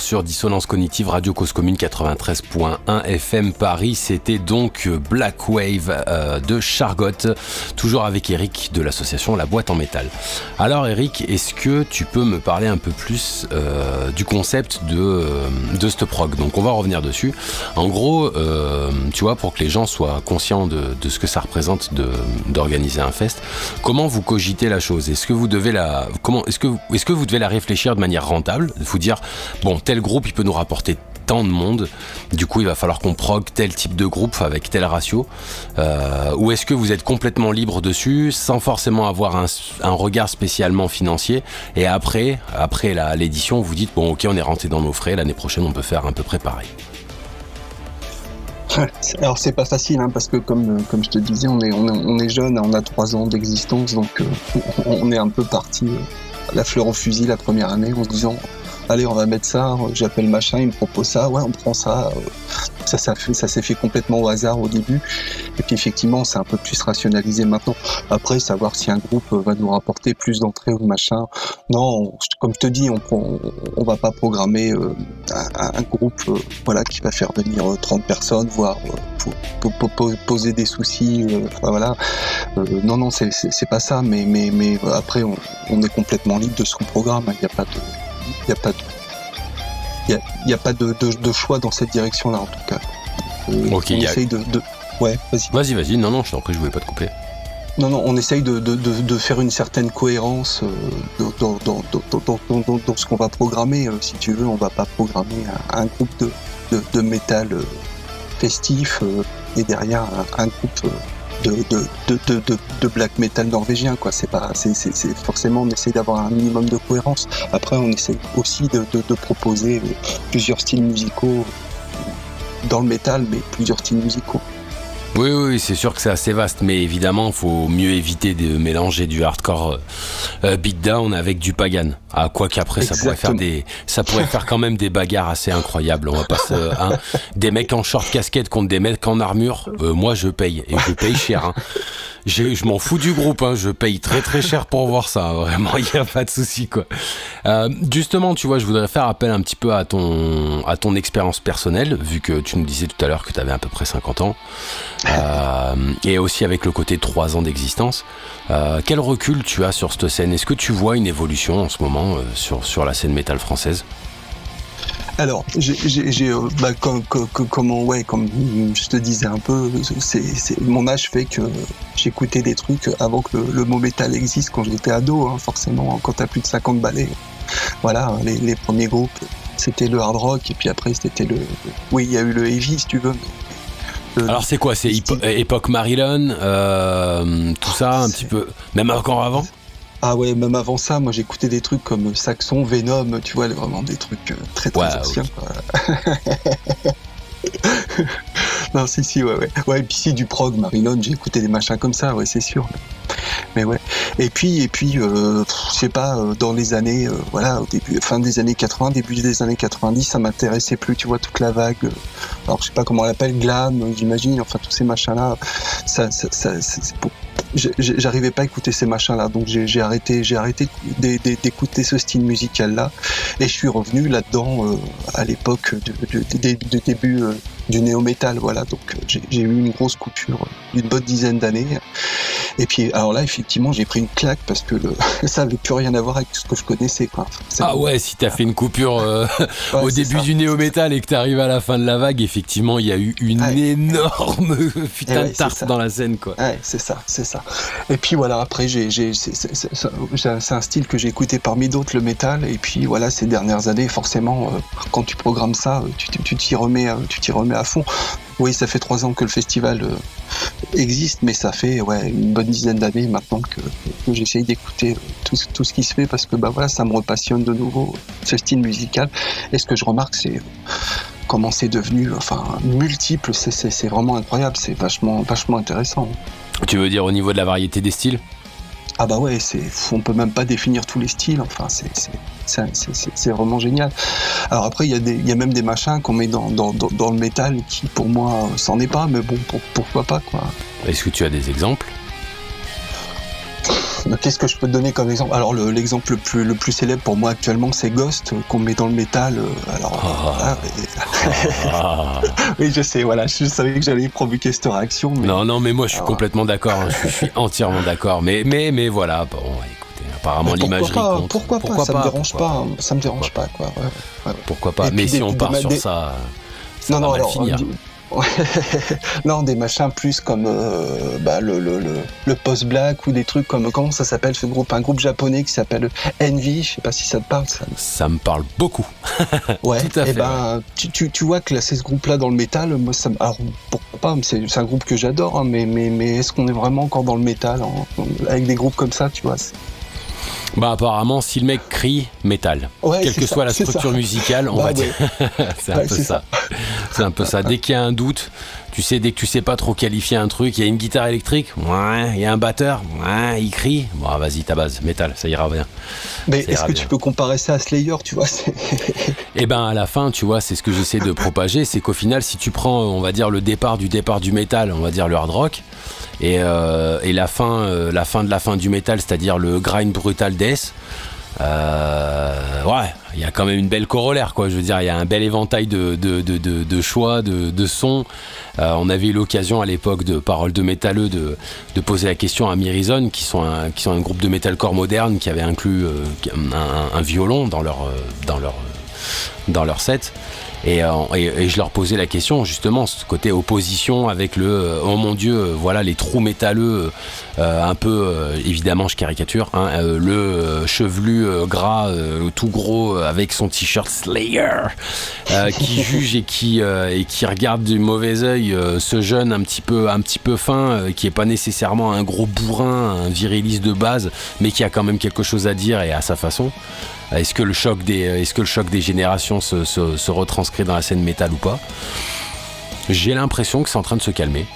C: Sur Dissonance Cognitive Radio Cause Commune 93.1 FM Paris. C'était donc Black Wave euh, de Chargot, toujours avec Eric de l'association La Boîte en Métal. Alors Eric, est-ce que tu peux me parler un peu plus euh, du concept de, euh, de ce prog? Donc on va revenir dessus. En gros, tu vois, pour que les gens soient conscients de, de ce que ça représente d'organiser un fest, comment vous cogitez la chose? Est-ce que vous devez la, est-ce que, est-ce que vous devez la réfléchir de manière rentable, vous dire, bon, tel groupe, il peut nous rapporter tant de monde, du coup il va falloir qu'on prog tel type de groupe avec tel ratio, euh, ou est-ce que vous êtes complètement libre dessus sans forcément avoir un, regard spécialement financier, et après, après l'édition, vous dites, bon ok on est rentré dans nos frais, l'année prochaine on peut faire un peu peu pareil.
D: Alors c'est pas facile hein, parce que comme, comme je te disais, on est, on est, jeune, on a trois ans d'existence, donc euh, on est un peu parti euh, la fleur au fusil la première année en se disant allez on va mettre ça, j'appelle machin, il me propose ça, ouais on prend ça. Ça, ça, s'est fait complètement au hasard au début. Et puis effectivement, c'est un peu plus rationalisé maintenant. Après, savoir si un groupe va nous rapporter plus d'entrées ou machin. Non, comme je te dis, on, on, va pas programmer euh, un, groupe euh, voilà, qui va faire venir 30 euh, personnes, voire poser des soucis. voilà. non, non, c'est pas ça. Mais, après, on, on est complètement libre de son programme. Il n'y a pas de n'y a pas de, il y a, pas de, choix dans cette direction-là en tout cas.
C: Euh, on essaye
D: de, Ouais,
C: vas-y. Vas-y, vas-y, non, non, je t'en prie, je voulais pas te couper.
D: Non, non, on essaye de, faire une certaine cohérence euh, dans, dans, ce qu'on va programmer. Euh, si tu veux, on va pas programmer un, groupe de, de, métal festif et derrière un groupe de, black metal norvégien quoi. C'est pas c'est, forcément on essaie d'avoir un minimum de cohérence. Après on essaie aussi de, proposer plusieurs styles musicaux dans le métal mais plusieurs styles musicaux
C: oui, oui, c'est sûr que c'est assez vaste, mais évidemment, il faut mieux éviter de mélanger du hardcore euh, beatdown avec du pagan. Ah, quoi qu'après, ça pourrait faire des, ça pourrait faire quand même des bagarres assez incroyables. On va passer, hein, des mecs en short casquette contre des mecs en armure. Euh, moi, je paye et je paye cher. Hein je m'en fous du groupe, hein, je paye très très cher pour voir ça, vraiment, il n'y a pas de souci quoi. Euh, justement, tu vois, je voudrais faire appel un petit peu à ton, à ton expérience personnelle, vu que tu nous disais tout à l'heure que tu avais à peu près 50 ans, euh, et aussi avec le côté 3 ans d'existence. Euh, quel recul tu as sur cette scène? Est-ce que tu vois une évolution en ce moment sur, sur la scène métal française?
D: Alors, euh, comme, je te disais un peu, mon âge fait que j'écoutais des trucs avant que le, mot métal existe quand j'étais ado, hein, forcément, quand t'as plus de 50 ballets. Voilà, les, premiers groupes, c'était le hard rock, et puis après, c'était le. Oui, il y a eu le heavy, si tu veux.
C: Alors, c'est quoi C'est époque Marilyn, euh, tout ça, un petit peu. Même encore avant?
D: Ah ouais, même avant ça, moi j'écoutais des trucs comme Saxon, Venom, tu vois, vraiment des trucs euh, très très anciens. non, si, si, ouais, ouais. Ouais, et puis si du prog, Marilyn, j'ai écouté des machins comme ça, ouais, c'est sûr. Mais ouais. Et puis, et puis, euh, je sais pas, euh, dans les années, voilà, au début, fin des années 80, début des années 90, ça m'intéressait plus, tu vois, toute la vague. alors, je sais pas comment on l'appelle, glam, j'imagine, enfin, tous ces machins-là. Ça, ça, j'arrivais pas à écouter ces machins-là, donc j'ai arrêté, arrêté d'écouter ce style musical-là, et je suis revenu là-dedans euh, à l'époque du, début euh, du néo-metal, voilà. Donc euh, j'ai eu une grosse coupure d'une bonne dizaine d'années. Et puis alors là, effectivement, j'ai pris une claque parce que le, ça avait plus rien à voir avec ce que je connaissais, quoi.
C: ah ouais, si t'as fait une coupure au début du néo-metal et que t'arrives à la fin de la vague, effectivement, il y a eu une énorme putain de tarte dans la scène, quoi.
D: Ouais, c'est ça, c'est ça. Et puis voilà, après, j'ai, c'est un style que j'ai écouté parmi d'autres, le métal. Et puis voilà, ces dernières années, forcément, euh, quand tu programmes ça, euh, tu t'y remets, euh, tu t'y remets à fond. Oui, ça fait trois ans que le festival existe, mais ça fait ouais, une bonne dizaine d'années maintenant que, j'essaye d'écouter tout, tout, ce qui se fait parce que bah voilà, ça me repassionne de nouveau ce style musical. Et ce que je remarque, c'est comment c'est devenu, enfin, multiple. C'est vraiment incroyable. C'est vachement, vachement intéressant.
C: Tu veux dire au niveau de la variété des styles?
D: Ah bah ouais, c'est, on peut même pas définir tous les styles. Enfin, c'est, c'est, vraiment génial. Alors après, il y a des, y a même des machins qu'on met dans, dans, dans, le métal qui, pour moi, c'en est pas. Mais bon, pour- pourquoi pas quoi.
C: Est-ce que tu as des exemples?
D: Qu'est-ce que je peux te donner comme exemple? Alors le- l'exemple le plus, le plus célèbre pour moi actuellement, c'est Ghost euh, qu'on met dans le métal. euh, Alors
C: Ah.
D: et-
C: Ah.
D: oui, je sais. Voilà, je savais que j'allais provoquer cette réaction. Mais...
C: Non, non, mais moi je suis
D: Alors,
C: complètement d'accord. hein, je, suis entièrement d'accord. Mais, mais, mais voilà. Bon, écoutez, apparemment
D: pourquoi
C: l'imagerie
D: pas,
C: compte.
D: pourquoi pas Ça me dérange
C: pourquoi
D: pas. hein, Ça me dérange pas quoi. ouais, ouais.
C: Pourquoi pas
D: Et
C: Mais si
D: des-
C: on part sur
D: des-
C: ça, ça
D: non,
C: va
D: non, alors,
C: finir.
D: non, des machins plus comme euh, bah, le, le, le, le post-black ou des trucs comme comment ça s'appelle ce groupe Un groupe japonais qui s'appelle Envy, je sais pas si ça te parle ça.
C: Ça me parle beaucoup.
D: Ouais,
C: Tout à
D: et
C: fait,
D: ben tu, tu, tu vois que là, c'est ce groupe-là dans le métal, moi ça me- alors pourquoi pas, c'est un groupe que j'adore, hein, mais, mais, mais est-ce qu'on est vraiment encore dans le métal avec des groupes comme ça, tu vois
C: Bah apparemment, si le mec crie métal,
D: Ouais,
C: quelle que
D: ça,
C: soit la structure
D: ça.
C: musicale, on
D: Bah
C: va
D: ouais.
C: dire. c'est un peu ça. C'est un peu ça. Dès qu'il y a un doute, tu sais, dès que tu sais pas trop qualifier un truc, il y a une guitare électrique, ouais, il y a un batteur, ouais, il crie, bon vas-y ta base, métal, ça ira bien.
D: Mais est-ce que
C: bien.
D: tu peux comparer ça à Slayer, tu vois
C: Et ben à la fin, tu vois, c'est ce que j'essaie de propager, c'est qu'au final, si tu prends, on va dire le départ du départ du métal, on va dire le hard rock, et, euh, et la fin, euh, la fin de la fin du métal, c'est-à-dire le grind brutal death. euh, ouais, il y a quand même une belle corollaire, quoi. Je veux dire, il y a un bel éventail de, choix, de, sons. On avait eu l'occasion à l'époque de Paroles de métalleux de, poser la question à Mirison, qui sont un, qui sont un groupe de metalcore moderne qui avait inclus un, un- violon dans leur, dans leur, dans leur set. Et, euh, et, et je leur posais la question justement ce côté opposition avec le euh, oh mon dieu voilà les trous métalleux euh, un peu euh, évidemment je caricature hein, le chevelu gras tout gros avec son t-shirt Slayer qui juge et qui et qui regarde du mauvais œil ce jeune un petit peu un petit peu fin qui est pas nécessairement un gros bourrin un viriliste de base mais qui a quand même quelque chose à dire et à sa façon est-ce que le choc des, est-ce que le choc des générations se, se- se retranscrit dans la scène métal ou pas J'ai l'impression que c'est en train de se calmer.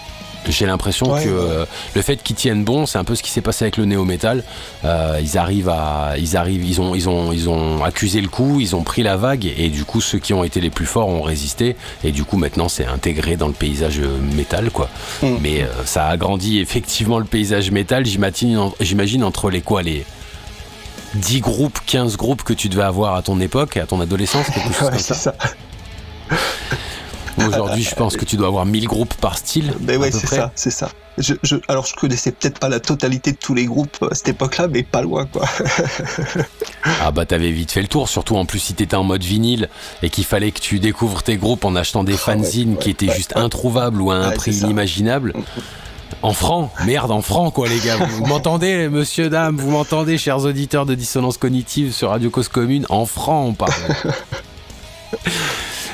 C: J'ai l'impression
D: Ouais,
C: que
D: ouais.
C: euh, le fait qu'ils tiennent bon, c'est un peu ce qui s'est passé avec le néo-métal. Euh, ils arrivent à, ils arrivent, ils ont, ils ont, ils ont accusé le coup, ils ont pris la vague et du coup ceux qui ont été les plus forts ont résisté et du coup maintenant c'est intégré dans le paysage euh, métal quoi.
D: Mm.
C: Mais euh, ça a agrandi effectivement le paysage métal. J'imagine, j'imagine entre les quoi les 10 groupes, 15 groupes que tu devais avoir à ton époque, à ton adolescence, quelque chose
D: Ouais,
C: comme
D: c'est
C: ça.
D: ça.
C: Aujourd'hui, je pense que tu dois avoir 1000 groupes par style.
D: Mais ouais, c'est ça, c'est ça. Je, je, alors je connaissais peut-être pas la totalité de tous les groupes à cette époque-là, mais pas loin quoi.
C: Ah bah t'avais vite fait le tour, surtout en plus si t'étais en mode vinyle et qu'il fallait que tu découvres tes groupes en achetant des fanzines qui étaient juste introuvables ou à un prix
D: c'est ça.
C: inimaginable. En francs, merde, en francs quoi les gars. Vous m'entendez, monsieur, dame, vous m'entendez, chers auditeurs de Dissonance Cognitive sur Radio Cause Commune? En francs, on parle.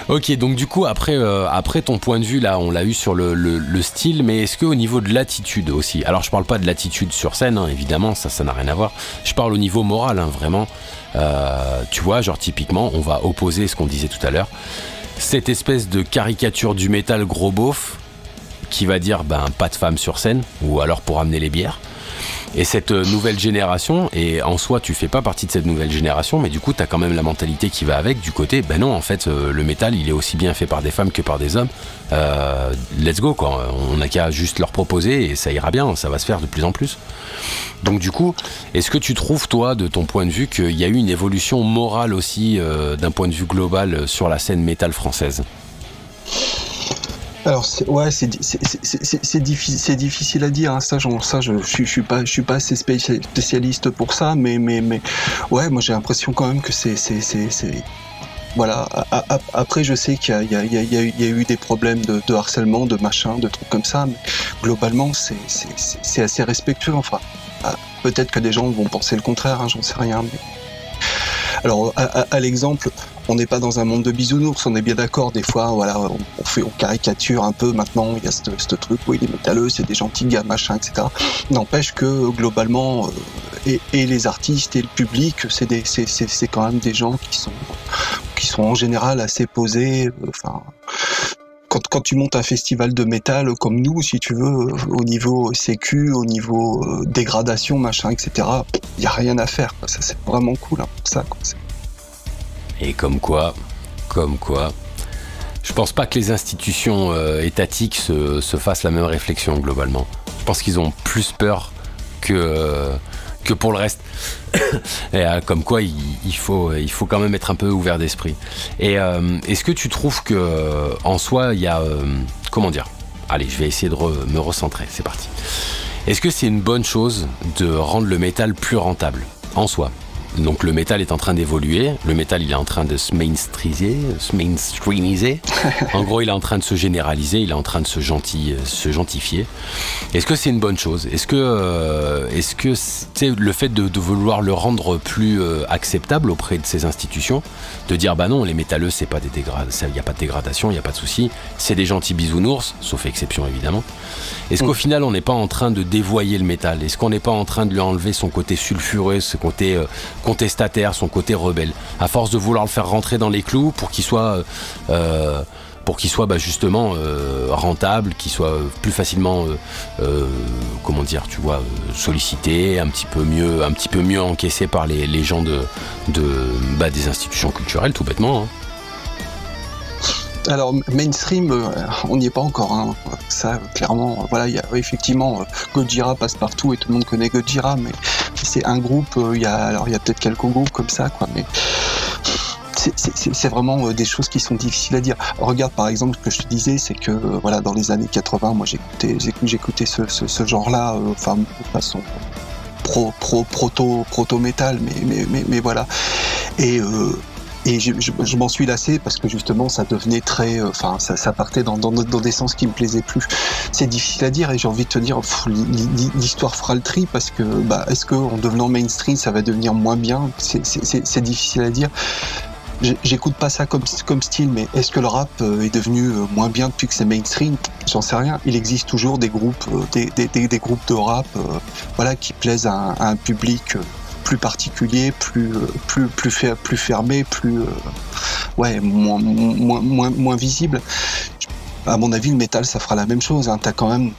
C: Ok, donc du coup, après, euh, après ton point de vue, là, on l'a eu sur le, le- le style, mais est-ce qu'au niveau de l'attitude aussi? Alors, je parle pas de l'attitude sur scène, hein, évidemment, ça, ça n'a rien à voir. Je parle au niveau moral, hein, vraiment. Euh, tu vois, genre, typiquement, on va opposer ce qu'on disait tout à l'heure. Cette espèce de caricature du métal gros beauf qui va dire, ben, pas de femme sur scène, ou alors pour amener les bières. Et cette euh, nouvelle génération, et en soi tu fais pas partie de cette nouvelle génération, mais du coup tu quand même la mentalité qui va avec, du côté, ben non en fait euh, le métal il est aussi bien fait par des femmes que par des hommes, Euh, let's go quoi, on n'a qu'à juste leur proposer et ça ira bien, ça va se faire de plus en plus. Donc du coup, est-ce que tu trouves toi de ton point de vue qu'il y a eu une évolution morale aussi d'un point de vue global sur la scène métal française?
D: Alors ouais, c'est di- c'est- c'est- c'est- c'est diffi- c'est difficile à dire. hein. Ça, ça, je, je, suis- je suis pas, je suis pas assez spécia- spécialiste pour ça, mais mais mais ouais, moi j'ai l'impression quand même que c'est c'est voilà. Après, je sais qu'il y y, y, a, eu- des problèmes de, harcèlement, de machin, de trucs comme ça, mais globalement, c'est assez respectueux. Enfin, ah, peut-être que des gens vont penser le contraire, hein, j'en sais rien. Mais... Alors, à l'exemple, on n'est pas dans un monde de bisounours, on est bien d'accord. Des fois, voilà, on, fait, on caricature un peu. Maintenant, il y a ce truc, oui, les métalleux, c'est des gentils gars, machin, etc. N'empêche que globalement, euh, et, les artistes et le public, c'est quand même des gens qui sont, qui sont en général assez posés. euh, Enfin, quand, tu montes un festival de métal comme nous, si tu veux, au niveau sécu, au niveau euh, dégradation, machin, etc., il y a rien à faire. Ça, c'est vraiment cool, hein, ça.
C: Et comme quoi, comme quoi, je pense pas que les institutions euh, étatiques se, se fassent la même réflexion globalement. Je pense qu'ils ont plus peur que, euh, que pour le reste. Et euh, comme quoi, il, faut, il faut quand même être un peu ouvert d'esprit. Et est-ce que tu trouves que en soi, il y a. comment dire? Allez, je vais essayer de me recentrer, c'est parti. Est-ce que c'est une bonne chose de rendre le métal plus rentable? En soi donc le métal est en train d'évoluer, le métal il est en train de se mainstreamiser, se mainstreamiser. en gros, il est en train de se généraliser, il est en train de se, gentil, se gentifier. Est-ce que c'est une bonne chose? Est-ce que, euh, est-ce que c'est le fait de, de vouloir le rendre plus euh, acceptable auprès de ces institutions, de dire bah non, les métalleux c'est pas des dégrades, il n'y a pas de dégradation, il n'y a pas de souci, c'est des gentils bisounours, sauf exception évidemment. Est-ce qu'au final on n'est pas en train de dévoyer le métal? Est-ce qu'on n'est pas en train de lui enlever son côté sulfureux, ce côté euh, contestataire, son côté rebelle, à force de vouloir le faire rentrer dans les clous pour qu'il soit, euh, soit bah, justement euh, rentable, qu'il soit euh, plus facilement, euh, euh, comment dire, tu vois, euh, sollicité, un petit peu mieux, un petit peu mieux encaissé par les, les gens de, de bah, des institutions culturelles, tout bêtement. hein.
D: Alors mainstream, euh, on n'y est pas encore. Hein. Ça, clairement, voilà, effectivement euh, Gojira passe partout et tout le monde connaît Gojira, mais c'est un groupe. euh, Il y a alors il y a peut-être quelques groupes comme ça, quoi, mais c'est- vraiment des choses qui sont difficiles à dire. Regarde par exemple ce que je te disais, c'est que voilà dans les années 80, moi j'écoutais j'écou- j'écoutais ce, genre-là, enfin de façon pro pro proto proto métal, mais voilà. Et et je, m'en suis lassé parce que justement ça devenait très, euh, enfin ça, partait dans, dans, des sens qui me plaisaient plus. C'est difficile à dire et j'ai envie de te dire, l'histoire fera le tri parce que bah, est-ce que en devenant mainstream ça va devenir moins bien? C'est- difficile à dire. J'écoute pas ça comme, comme style, mais est-ce que le rap euh, est devenu euh, moins bien depuis que c'est mainstream? J'en sais rien. Il existe toujours des groupes, des, des, groupes de rap, voilà, qui plaisent à un, public plus particulier, plus euh, plus plus fer- plus fermé, plus euh, ouais moins moins moins moins visible. À mon avis, le métal, ça fera la même chose. Hein. T'as quand même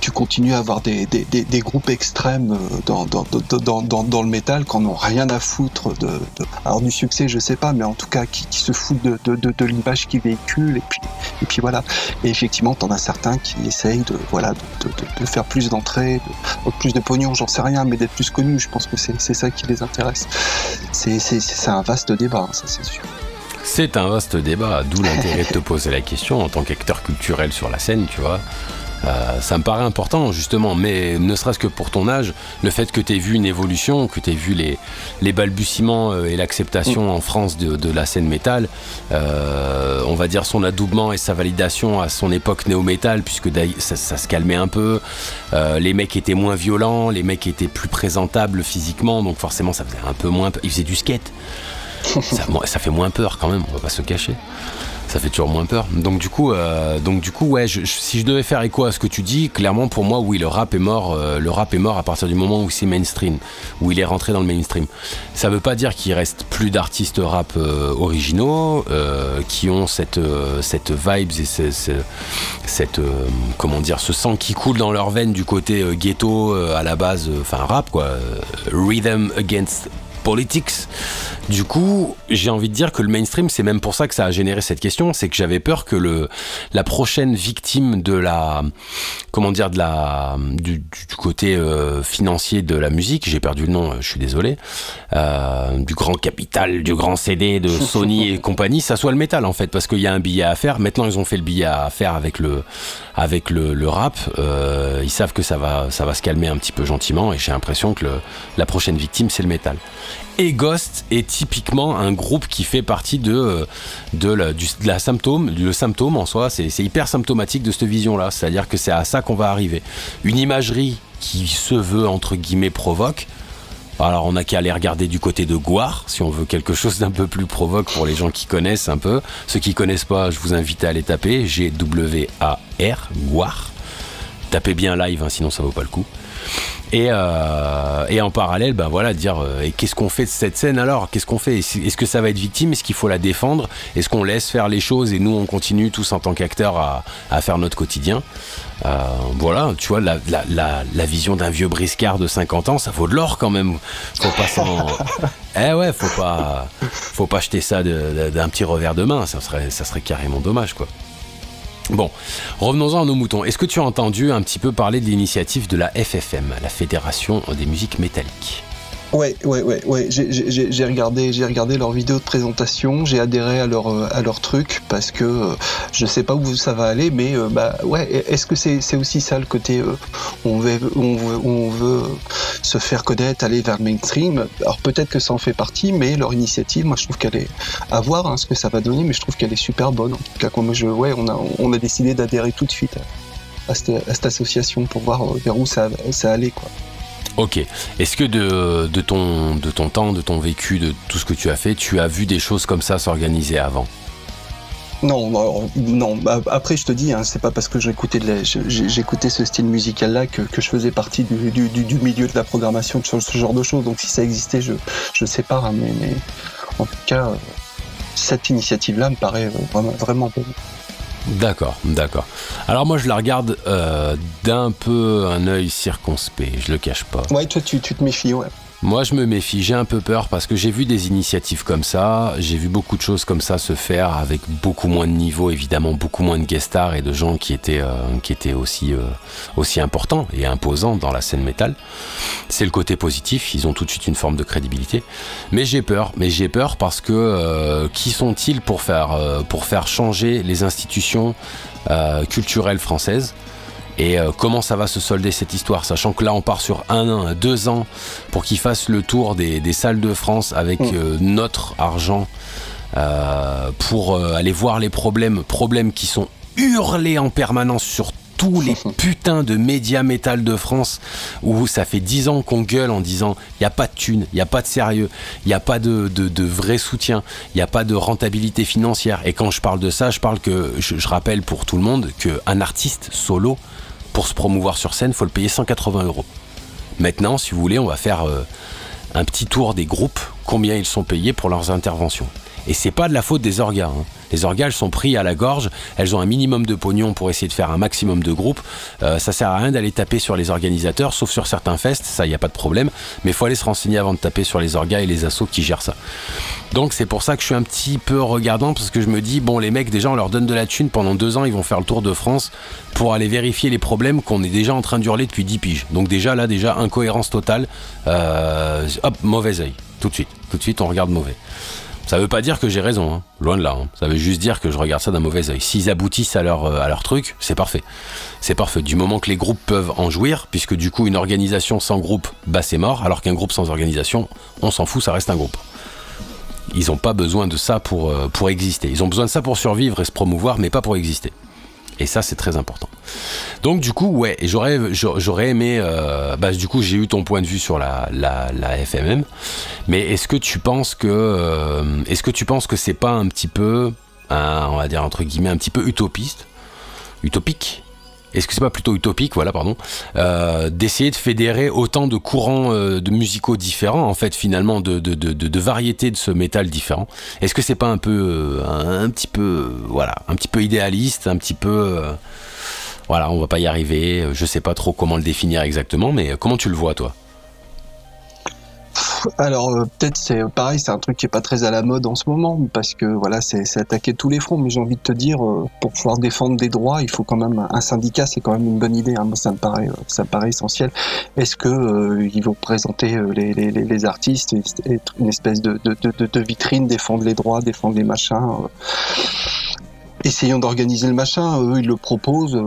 D: tu continues à avoir des, des, des, groupes extrêmes euh, dans, dans, dans, dans, le métal qui n'ont rien à foutre de, Alors du succès, je sais pas, mais en tout cas qui, qui se foutent de, de, de, l'image qu'ils véhiculent. Et puis, et puis voilà. Et effectivement, t'en as certains qui essayent de, voilà, de, faire plus d'entrées, de, de plus de pognon, j'en sais rien, mais d'être plus connus. Je pense que c'est ça qui les intéresse. C'est un vaste débat, ça c'est sûr.
C: C'est un vaste débat, d'où l'intérêt de te poser la question en tant qu'acteur culturel sur la scène, tu vois. Euh, ça me paraît important justement, mais ne serait-ce que pour ton âge, le fait que tu aies vu une évolution, que tu aies vu les, les balbutiements euh, et l'acceptation en France de, de la scène métal, euh, on va dire son adoubement et sa validation à son époque néo-métal, puisque ça, ça se calmait un peu, euh, les mecs étaient moins violents, les mecs étaient plus présentables physiquement, donc forcément ça faisait un peu moins... Ils faisaient du skate ça, ça fait moins peur quand même, on va pas se cacher. Ça fait toujours moins peur. Donc du coup, euh, donc du coup, ouais, si je devais faire écho à ce que tu dis, clairement pour moi, oui, le rap est mort. euh, le rap est mort à partir du moment où c'est mainstream, où il est rentré dans le mainstream. Ça veut pas dire qu'il reste plus d'artistes rap euh, originaux qui ont cette cette vibes et ce- ce- cette comment dire, ce sang qui coule dans leurs veines du côté ghetto à la base, enfin rap quoi, rhythm against politics. Du coup, j'ai envie de dire que le mainstream, c'est même pour ça que ça a généré cette question, c'est que j'avais peur que le la prochaine victime de la comment dire de la du, côté euh, financier de la musique, j'ai perdu le nom, euh, je suis désolé, euh, du grand capital, du grand CD de Sony et compagnie, ça soit le métal en fait, parce qu'il y a un billet à faire. Maintenant, ils ont fait le billet à faire avec le avec le, le rap. Euh, ils savent que ça va ça va se calmer un petit peu gentiment, et j'ai l'impression que le- la prochaine victime, c'est le métal. Et Ghost est typiquement un groupe qui fait partie de, euh, la, du- symptôme. Le symptôme en soi, c'est hyper symptomatique de cette vision-là. C'est-à-dire que c'est à ça qu'on va arriver. Une imagerie qui se veut, entre guillemets, provoque. Alors on n'a qu'à aller regarder du côté de Goire, si on veut quelque chose d'un peu plus provoque pour les gens qui connaissent un peu. Ceux qui connaissent pas, je vous invite à aller taper G-W-A-R, Goire. Tapez bien live, hein, sinon ça vaut pas le coup. Et, euh, et en parallèle, ben voilà, dire euh, et qu'est-ce qu'on fait de cette scène alors? Qu'est-ce qu'on fait? Est-ce que ça va être victime? Est-ce qu'il faut la défendre? Est-ce qu'on laisse faire les choses et nous on continue tous en tant qu'acteurs à, à, faire notre quotidien? Euh, Voilà, tu vois, la, la, la, la vision d'un vieux briscard de 50 ans, ça vaut de l'or quand même. Faut pas s'en. eh ouais, faut pas, faut pas jeter ça d'un petit revers de main. Ça serait, ça serait carrément dommage, quoi. Bon, revenons-en à nos moutons. Est-ce que tu as entendu un petit peu parler de l'initiative de la FFM, la Fédération des musiques métalliques?
D: Ouais, ouais, ouais, ouais. J'ai regardé, j'ai regardé leur vidéo de présentation, j'ai adhéré à leur euh, à leur truc parce que euh, je sais pas où ça va aller, mais euh, bah ouais. Est-ce que c'est aussi ça le côté on veut on veut on veut se faire connaître, aller vers le mainstream? Alors peut-être que ça en fait partie, mais leur initiative, moi je trouve qu'elle est à voir hein, ce que ça va donner, mais je trouve qu'elle est super bonne. En tout cas, moi je ouais, on a on a décidé d'adhérer tout de suite à, cette, à cette association pour voir vers où ça ça allait quoi.
C: Ok. Est-ce que de, ton, temps, de ton vécu, de tout ce que tu as fait, tu as vu des choses comme ça s'organiser avant?
D: Non, non. Bah, après, je te dis, hein, c'est pas parce que j'écoutais j'écoutais ce style musical-là que, je faisais partie du, milieu de la programmation sur ce genre de choses. Donc, si ça existait, je, je sais pas. Hein, mais, en tout cas, cette initiative-là me paraît vraiment, vraiment.
C: D'accord, d'accord. Alors moi je la regarde euh, d'un peu un œil circonspect, je le cache pas.
D: Ouais, toi tu, tu te méfies, ouais.
C: Moi, je me méfie, j'ai un peu peur parce que j'ai vu des initiatives comme ça, j'ai vu beaucoup de choses comme ça se faire avec beaucoup moins de niveau, évidemment, beaucoup moins de guest stars et de gens qui étaient, euh, qui étaient aussi, euh, aussi importants et imposants dans la scène métal. C'est le côté positif, ils ont tout de suite une forme de crédibilité. Mais j'ai peur, mais j'ai peur parce que euh, qui sont-ils pour faire, pour faire changer les institutions culturelles françaises? Et euh, comment ça va se solder cette histoire, sachant que là on part sur un an, deux ans pour qu'ils fassent le tour des, salles de France avec mm. euh, notre argent euh, pour aller voir les problèmes, problèmes qui sont hurlés en permanence sur tous les putains de médias métal de France où ça fait dix ans qu'on gueule en disant il n'y a pas de thunes, il n'y a pas de sérieux, il n'y a pas de, de, vrai soutien, il n'y a pas de rentabilité financière. Et quand je parle de ça, je parle que, je, je rappelle pour tout le monde qu'un artiste solo, pour se promouvoir sur scène, il faut le payer 180 euros. Maintenant, si vous voulez, on va faire euh, un petit tour des groupes, combien ils sont payés pour leurs interventions. Et c'est pas de la faute des organes. Hein. Les organes sont pris à la gorge, elles ont un minimum de pognon pour essayer de faire un maximum de groupes. Euh, ça sert à rien d'aller taper sur les organisateurs, sauf sur certains fests, ça y a pas de problème. Mais faut aller se renseigner avant de taper sur les organes et les assos qui gèrent ça. Donc c'est pour ça que je suis un petit peu regardant parce que je me dis bon les mecs déjà on leur donne de la thune pendant deux ans ils vont faire le tour de France pour aller vérifier les problèmes qu'on est déjà en train d'hurler depuis 10 piges. Donc déjà là déjà incohérence totale. Euh, hop mauvais oeil tout de suite tout de suite on regarde mauvais. Ça veut pas dire que j'ai raison, hein. loin de là. Hein. Ça veut juste dire que je regarde ça d'un mauvais oeil. S'ils aboutissent à leur, euh, à leur truc, c'est parfait. C'est parfait. Du moment que les groupes peuvent en jouir, puisque du coup, une organisation sans groupe, bah c'est mort, alors qu'un groupe sans organisation, on s'en fout, ça reste un groupe. Ils n'ont pas besoin de ça euh, pour exister. Ils ont besoin de ça pour survivre et se promouvoir, mais pas pour exister. Et ça, c'est très important. Donc, du coup, ouais, j'aurais, j'aurais aimé. Euh, bah, du coup, j'ai eu ton point de vue sur la, la, la FMM. Mais est-ce que tu penses que, euh, est-ce que tu penses que c'est pas un petit peu, on va dire entre guillemets, un petit peu utopiste, utopique? Est-ce que c'est pas plutôt utopique, voilà, pardon, euh, d'essayer de fédérer autant de courants euh, de musicaux différents, en fait, finalement, de, variétés de ce métal différent? Est-ce que c'est pas un peu, euh, un, petit peu, voilà, un petit peu idéaliste, un petit peu, voilà, on va pas y arriver. Je sais pas trop comment le définir exactement, mais comment tu le vois, toi?
D: Alors euh, peut-être c'est pareil, c'est un truc qui est pas très à la mode en ce moment parce que voilà, c'est attaquer tous les fronts. Mais j'ai envie de te dire, euh, pour pouvoir défendre des droits, il faut quand même un syndicat, c'est quand même une bonne idée. Hein. Ça me paraît, ça me paraît essentiel. Est-ce que euh, vont présenter les, artistes, être une espèce de, de, vitrine, défendre les droits, défendre les machins Essayons d'organiser le machin. Eux, ils le proposent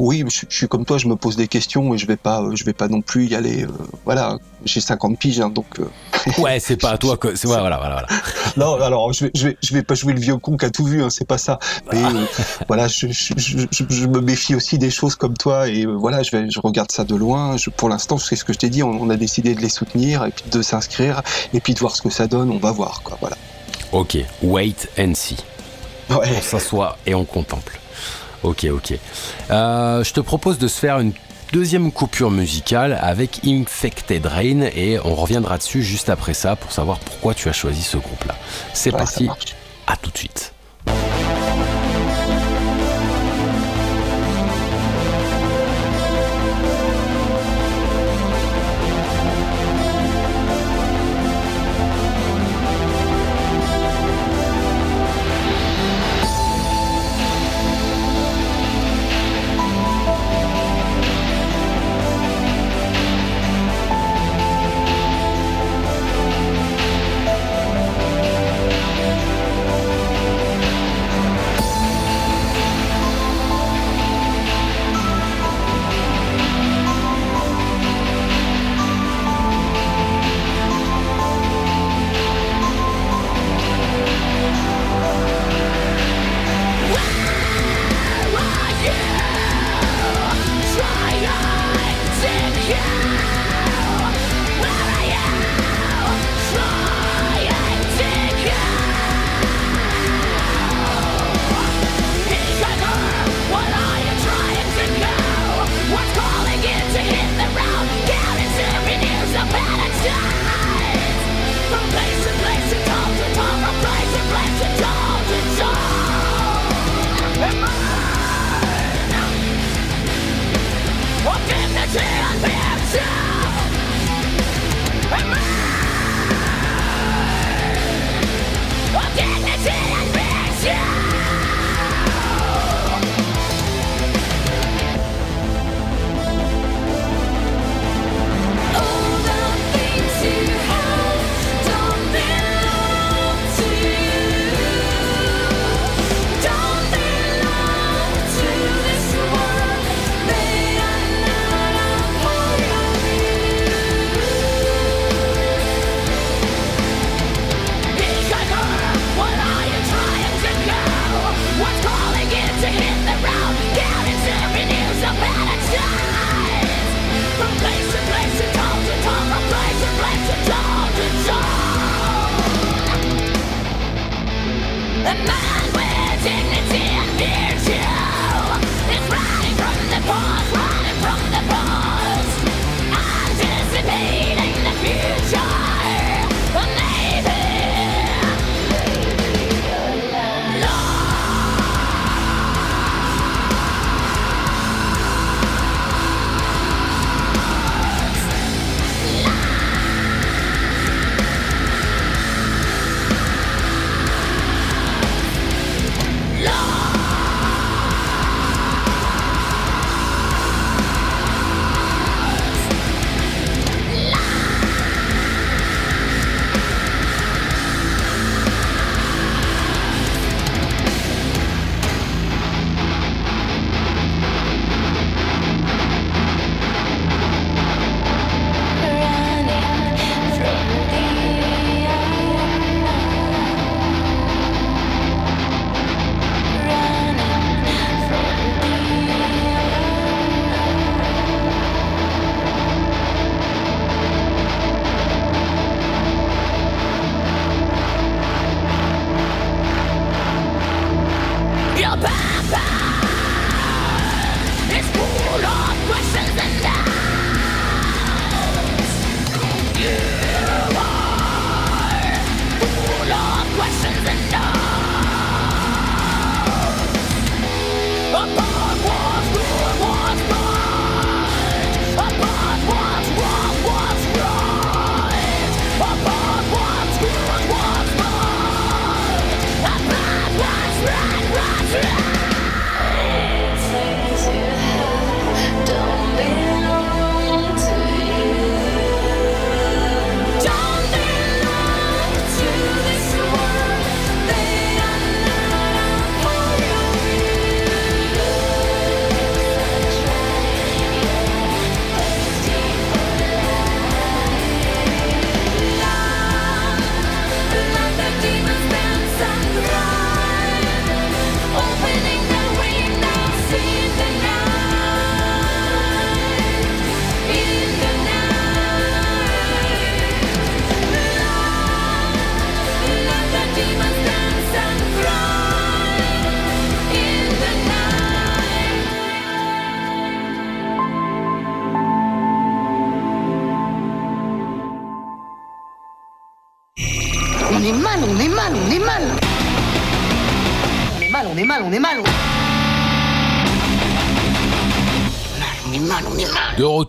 D: oui, je, suis comme toi, je me pose des questions et je vais pas, je vais pas non plus y aller. Euh, voilà, j'ai 50 piges, hein, donc. Euh,
C: ouais, c'est pas à toi que. C'est voilà, voilà, voilà.
D: non, alors je vais, je vais, je vais pas jouer le vieux con qui a tout vu, hein, c'est pas ça. Mais euh, voilà, je, me méfie aussi des choses comme toi et voilà, je vais, je regarde ça de loin. pour l'instant, c'est ce que je t'ai dit, on, a décidé de les soutenir et puis de s'inscrire et puis de voir ce que ça donne. On va voir, quoi. Voilà.
C: Ok, wait and see.
D: Ouais.
C: On s'assoit et on contemple. Ok, ok. Euh, je te propose de se faire une Deuxième coupure musicale avec Infected Rain et on reviendra dessus juste après ça pour savoir pourquoi tu as choisi ce groupe-là. C'est
D: Ouais,
C: parti, à tout de suite.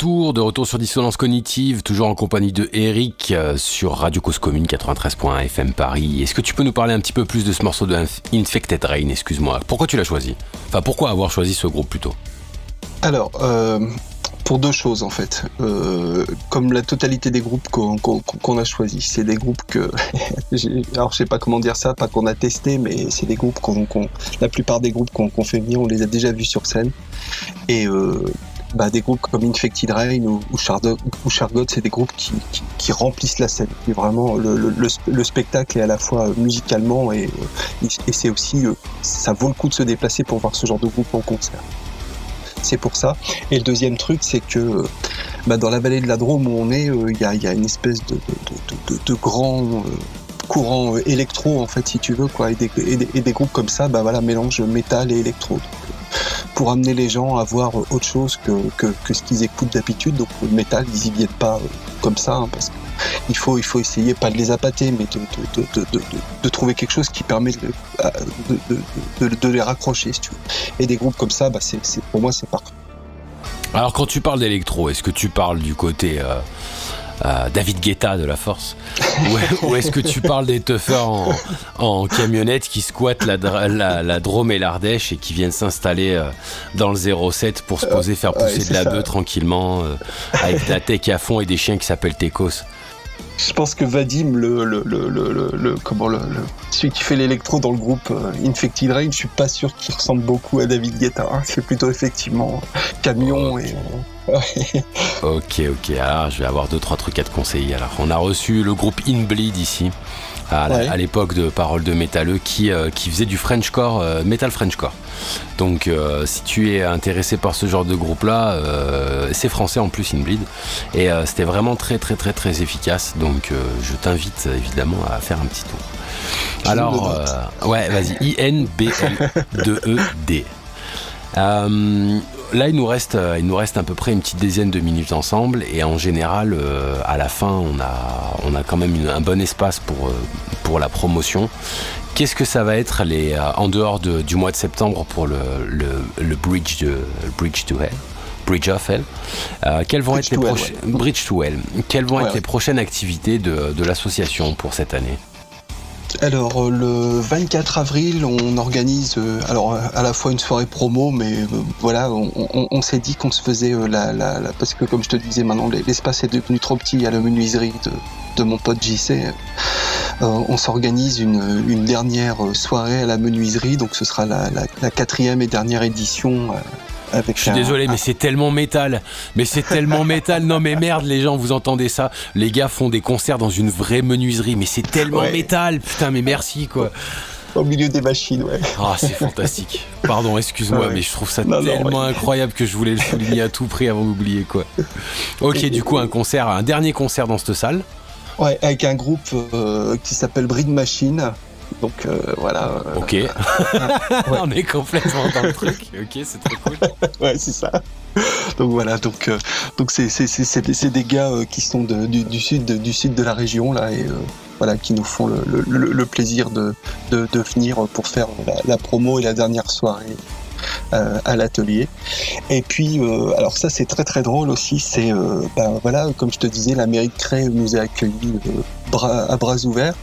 C: De retour sur Dissonance Cognitive, toujours en compagnie de Eric euh, sur Radio Cause Commune 93.1 FM Paris. Est-ce que tu peux nous parler un petit peu plus de ce morceau de Inf- Infected Rain, excuse-moi Pourquoi tu l'as choisi? Enfin, pourquoi avoir choisi ce groupe plutôt?
D: Alors, euh, pour deux choses en fait. Euh, comme la totalité des groupes qu'on a choisis, c'est des groupes que, alors je sais pas comment dire ça, pas qu'on a testé, mais c'est des groupes qu'on, la plupart des groupes qu'on fait venir, on les a déjà vus sur scène. Et bah, des groupes comme Infected Rain ou, ou, Chardo- ou Chargot, c'est des groupes qui, qui, qui remplissent la scène. Et vraiment, le, le, le, le spectacle est à la fois euh, musicalement et, et c'est aussi, euh, ça vaut le coup de se déplacer pour voir ce genre de groupe en concert. C'est pour ça. Et le deuxième truc, c'est que euh, bah, dans la vallée de la Drôme où on est, il y, a, y a une espèce de, de, de, de, grand courant électro, en fait, si tu veux, quoi. Et des, et des, et des groupes comme ça, bah, voilà, mélange métal et électro. Pour amener les gens à voir autre chose que, que, ce qu'ils écoutent d'habitude. Donc le métal, ils y viennent pas euh, comme ça, hein, parce qu'il faut, il faut essayer, pas de les appâter, mais de, de, de, de, trouver quelque chose qui permet de, les raccrocher. Et des groupes comme ça, bah, pour moi, c'est parfait.
C: Alors, quand tu parles d'électro, est-ce que tu parles du côté euh, David Guetta de la Force Ou, est-ce que tu parles des tuffers en, en camionnette qui squattent la, dra- la, la Drôme et l'Ardèche et qui viennent s'installer euh, dans le 07 pour se poser, faire pousser de la bœuf tranquillement, euh, avec de la tech à fond et des chiens qui s'appellent Tecos
D: Je pense que Vadim, le, le, le, le, le- le- comment le, celui qui fait l'électro dans le groupe euh, Infected Rain, je suis pas sûr qu'il ressemble beaucoup à David Guetta. Hein. C'est plutôt effectivement camion et euh, ouais.
C: Ok, ok. Alors, je vais avoir deux, trois trucs à te conseiller. Alors, on a reçu le groupe Inbleed ici, à, la-
D: Ouais.
C: à l'époque de Paroles de Métalleux, qui, euh, qui faisait du Frenchcore, euh, Metal Frenchcore. Donc, euh, si tu es intéressé par ce genre de groupe-là, euh, c'est français en plus, Inbleed. Et c'était vraiment très, très, très, très efficace. Donc, je t'invite évidemment à faire un petit tour. Alors, ouais, vas-y. I-N-B-L-2-E-D. Euh, là, il nous reste, euh, il nous reste à peu près une petite dizaine de minutes ensemble, et en général, euh, à la fin, on a, on a quand même une- un bon espace pour, euh, pour la promotion. Qu'est-ce que ça va être les, euh, en dehors de- du mois de septembre pour le, le, le bridge, de, bridge to Hell? Bridge of Hell. Euh, quelles vont
D: Bridge
C: être les
D: Hell,
C: prochaines Bridge to Hell. Quelles vont
D: Ouais,
C: être
D: ouais.
C: les prochaines activités de, de l'association pour cette année?
D: Alors euh, le 24 avril, on organise euh, alors euh, à la fois une soirée promo, mais voilà, on, s'est dit qu'on se faisait la, la- parce que comme je te disais maintenant, les- l'espace est devenu trop petit à la menuiserie de, mon pote JC. On s'organise une, dernière soirée à la menuiserie, donc ce sera la quatrième et dernière édition. Avec
C: Je suis
D: un-
C: désolé, mais c'est tellement métal. Mais c'est tellement métal. Non, mais merde, les gens, vous entendez ça Les gars font des concerts dans une vraie menuiserie. Mais c'est tellement
D: Ouais.
C: métal. Putain, mais merci, quoi.
D: au milieu des machines, ouais.
C: Ah, c'est fantastique. Pardon, excuse-moi,
D: Ah ouais.
C: mais je trouve ça
D: Non, non,
C: tellement incroyable que je voulais le souligner à tout prix avant d'oublier, quoi. Ok, du coup, un concert, un dernier concert dans cette salle.
D: Ouais, avec un groupe euh, qui s'appelle Breed Machine. Donc euh, voilà. euh,
C: Ok. On est complètement dans le truc. Ok, c'est très cool.
D: Ouais, c'est ça. Donc voilà, donc euh, donc c'est c'est c'est c'est des, c'est des gars euh, qui sont de, du, du sud de, du sud de la région là et euh, voilà qui nous font le, le, le- le plaisir de, de de venir pour faire la, la promo et la dernière soirée euh, à l'atelier. Et puis euh, alors ça c'est très très drôle aussi, c'est euh, ben voilà comme je te disais la mairie de Cré nous a accueillis euh, à bras ouverts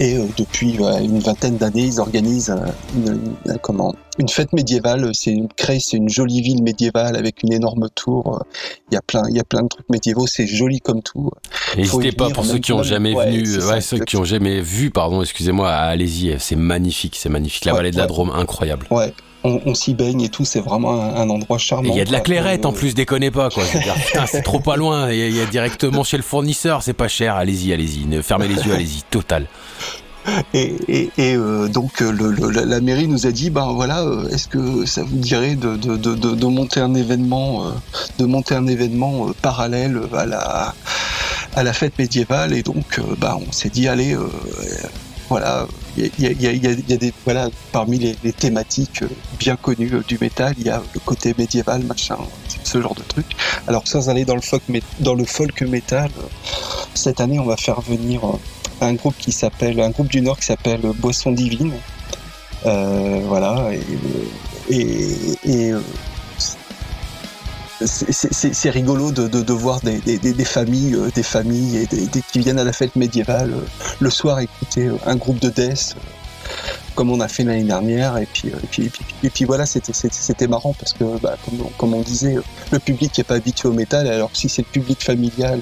D: et euh, depuis une vingtaine d'années ils organisent euh, une, une- comment une fête médiévale. C'est une Cré, c'est une jolie ville médiévale avec une énorme tour. Il y a plein, il y a plein de trucs médiévaux. C'est joli comme tout.
C: N'hésitez pas pour ceux qui ont jamais
D: Ouais,
C: venu,
D: c'est
C: ouais,
D: ça,
C: ceux qui ont jamais vu, pardon, excusez-moi, allez-y, c'est magnifique, c'est magnifique. La
D: Ouais,
C: vallée de la. Drôme, incroyable.
D: Ouais, on, on s'y baigne et tout. C'est vraiment un, un endroit charmant.
C: Il y a de la clairette en plus, déconnez pas quoi. C'est trop pas loin. Il y, a- il y a directement chez le fournisseur, c'est pas cher. Allez-y, allez-y. Ne fermez les yeux, allez-y. Total.
D: Et, et, et, euh, donc euh, le, le- la, la mairie nous a dit ben voilà euh, est-ce que ça vous dirait de, de, de, de, de monter un événement euh, de monter un événement parallèle à la à la fête médiévale? Et donc bah on s'est dit allez voilà il y a, des voilà parmi les, thématiques euh, bien connues euh, du métal il y a le côté médiéval machin ce genre de truc alors sans aller dans le folk dans le folk métal euh, cette année on va faire venir un groupe qui s'appelle, un groupe du Nord qui s'appelle Boisson Divine. voilà, et, c'est rigolo de, voir des, familles, des familles et qui viennent à la fête médiévale le soir écouter un groupe de death comme on a fait l'année dernière. Et puis, euh, voilà, c'était marrant parce que, bah, comme, on disait, le public n'est pas habitué au métal. Alors si c'est le public familial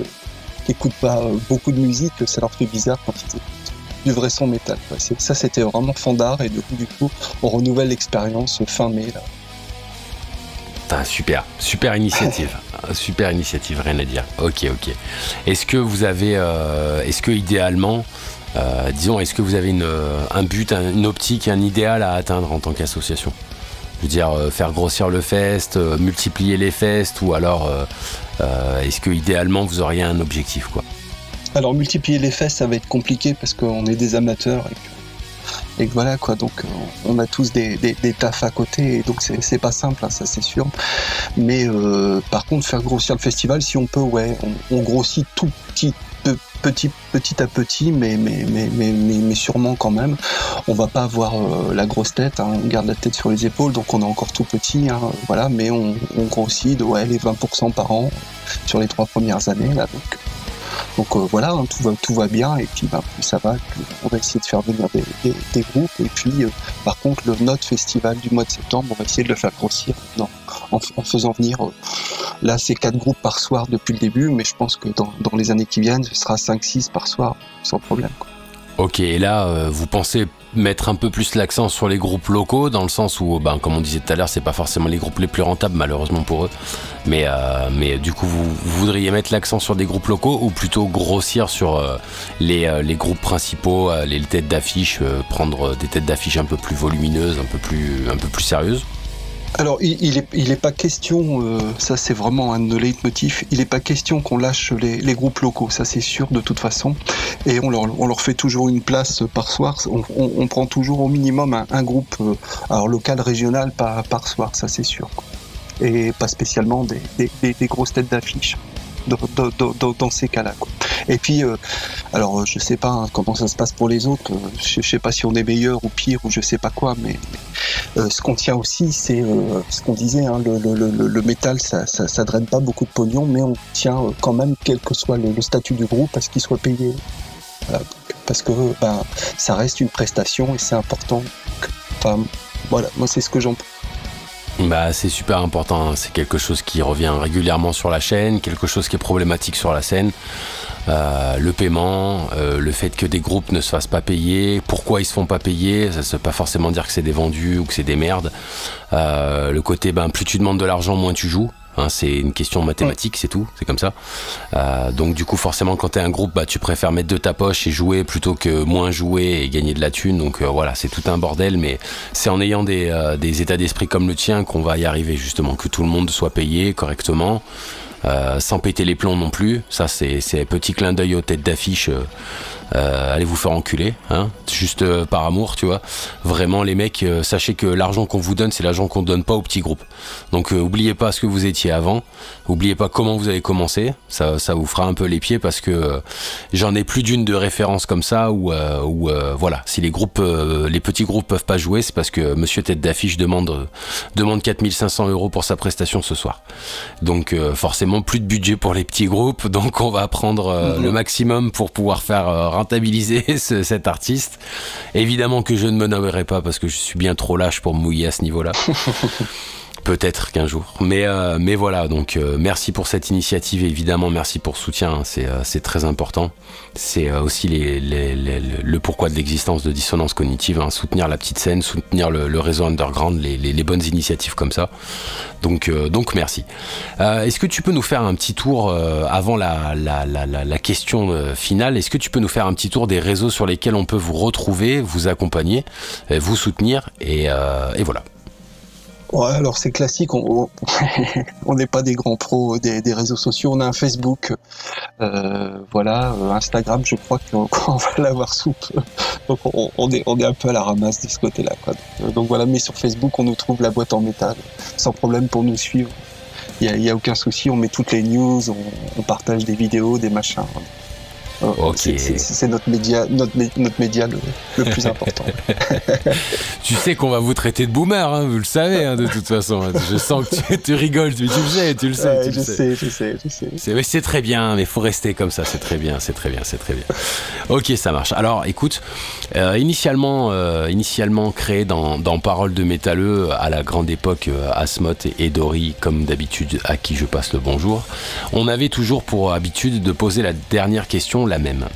D: qui n'écoute pas euh, beaucoup de musique, ça leur fait bizarre quand ils écoutent du vrai son métal. Ça, c'était vraiment fandard et du coup, du coup, on renouvelle l'expérience fin mai.
C: Super, super initiative, super initiative, rien à dire. Ok, ok. Est-ce que vous avez, euh, est-ce que idéalement, euh, disons, est-ce que vous avez euh, un but, une optique, un idéal à atteindre en tant qu'association? Je veux dire, euh, faire grossir le fest, multiplier les fests, ou alors est-ce que idéalement vous auriez un objectif quoi?
D: Alors multiplier les fests, ça va être compliqué parce qu'on est des amateurs et que, voilà quoi. Donc on a tous des, des, à côté, et donc c'est pas simple, hein, ça c'est sûr. Mais par contre, faire grossir le festival, si on peut, ouais, on, grossit tout petit petit, petit à petit, mais, sûrement quand même. On va pas avoir euh, la grosse tête, hein. on garde la tête sur les épaules, donc on est encore tout petit, hein, voilà, mais on, on grossit de ouais, les 20% par an sur les trois premières années. Là, donc donc euh, voilà, hein, tout, va, tout va bien et puis bah, ça va, on va essayer de faire venir des, groupes. Et puis euh, par contre, le notre festival du mois de septembre, on va essayer de le faire grossir en, faisant venir, euh, là c'est quatre groupes par soir depuis le début, mais je pense que dans, les années qui viennent, ce sera 5-6 par soir sans problème.
C: Ok, et là, vous pensez mettre un peu plus l'accent sur les groupes locaux, dans le sens où, ben, comme on disait tout à l'heure, c'est pas forcément les groupes les plus rentables, malheureusement pour eux. Mais, euh, du coup, vous, voudriez mettre l'accent sur des groupes locaux ou plutôt grossir sur euh, les, euh, les, groupes principaux, les têtes d'affiche, prendre des têtes d'affiche un peu plus volumineuses, un peu plus sérieuses?
D: Alors, il n'est il est pas question, euh, ça c'est vraiment un de nos il n'est pas question qu'on lâche les, groupes locaux, ça c'est sûr de toute façon. Et on leur, on leur fait toujours une place par soir, on, on, prend toujours au minimum un, groupe euh, alors local, régional par, par soir, ça c'est sûr. Et pas spécialement des, des, des grosses têtes d'affiche dans, ces cas-là. Et puis, euh, alors je sais pas hein, comment ça se passe pour les autres, je, sais pas si on est meilleur ou pire ou je sais pas quoi, mais, euh, ce qu'on tient aussi, c'est euh, ce qu'on disait, hein, le, métal, ça, ça, draine pas beaucoup de pognon, mais on tient quand même, quel que soit le, statut du groupe, à ce qu'il soit payé. parce que ben, ça reste une prestation et c'est important. Voilà, moi c'est ce que j'en
C: bah, c'est super important. Hein. C'est quelque chose qui revient régulièrement sur la chaîne, quelque chose qui est problématique sur la scène. Euh, le paiement, euh, le fait que des groupes ne se fassent pas payer, pourquoi ils se font pas payer, ça ne veut pas forcément dire que c'est des vendus ou que c'est des merdes. Euh, le côté, ben, plus tu demandes de l'argent, moins tu joues. Hein, c'est une question mathématique, c'est tout, c'est comme ça. Euh, donc du coup, forcément, quand t'es un groupe, bah, tu préfères mettre de ta poche et jouer plutôt que moins jouer et gagner de la thune. Donc euh, voilà, c'est tout un bordel, mais c'est en ayant des, euh, des états d'esprit comme le tien qu'on va y arriver justement, que tout le monde soit payé correctement. Sans péter les plombs non plus. Ça, c'est un petit clin d'œil aux têtes d'affiche euh, allez vous faire enculer, hein, juste euh, par amour, tu vois. Vraiment, les mecs, euh, sachez que l'argent qu'on vous donne, c'est l'argent qu'on donne pas aux petits groupes. Donc, oubliez pas ce que vous étiez avant, oubliez pas comment vous avez commencé. Ça, ça vous fera un peu les pieds parce que j'en ai plus d'une de référence comme ça où, où voilà, si les groupes, les petits groupes peuvent pas jouer, c'est parce que Monsieur tête d'affiche demande demande 4500 euros pour sa prestation ce soir. Donc, forcément, plus de budget pour les petits groupes. Donc, on va prendre mm-hmm. le maximum pour pouvoir faire rentabiliser cet artiste. Évidemment que je ne me nommerai pas parce que je suis bien trop lâche pour me mouiller à ce niveau-là. Peut-être qu'un jour. Mais, euh, voilà, donc euh, merci pour cette initiative, évidemment, merci pour le soutien, hein. euh, c'est très important. C'est aussi le pourquoi de l'existence de Dissonance Cognitive, hein. soutenir la petite scène, soutenir le, réseau underground, les, bonnes initiatives comme ça. Donc, merci. est-ce que tu peux nous faire un petit tour, avant la, la, question finale, est-ce que tu peux nous faire un petit tour des réseaux sur lesquels on peut vous retrouver, vous accompagner, vous soutenir, et, et voilà.
D: Ouais, alors c'est classique, on n'est pas des grands pros des, réseaux sociaux, on a un Facebook, euh, voilà, euh, Instagram, je crois qu'on va l'avoir sous Donc on, est, on est un peu à la ramasse de ce côté-là. Donc, donc, voilà, mais sur Facebook, on nous trouve la boîte en métal, sans problème pour nous suivre. Il n'y a, a, aucun souci, on met toutes les news, on, partage des vidéos, des machins.
C: Ok.
D: C'est- c'est- notre média, notre, mé- notre média le, le plus important.
C: Tu sais qu'on va vous traiter de boomer, hein, vous le savez, hein, de toute façon. Je sens que tu, tu rigoles, mais tu le sais, tu le sais.
D: Ouais,
C: tu le
D: je
C: sais.
D: sais, je sais, je sais.
C: C'est très bien, mais faut rester comme ça, c'est très bien, c'est très bien, c'est très bien. Ok, ça marche. Alors, écoute, euh, initialement, euh, initialement créé dans, dans Parole de métalleux à la grande époque, euh, Asmoth et, et Dory, comme d'habitude, à qui je passe le bonjour, on avait toujours pour habitude de poser la dernière question, la même.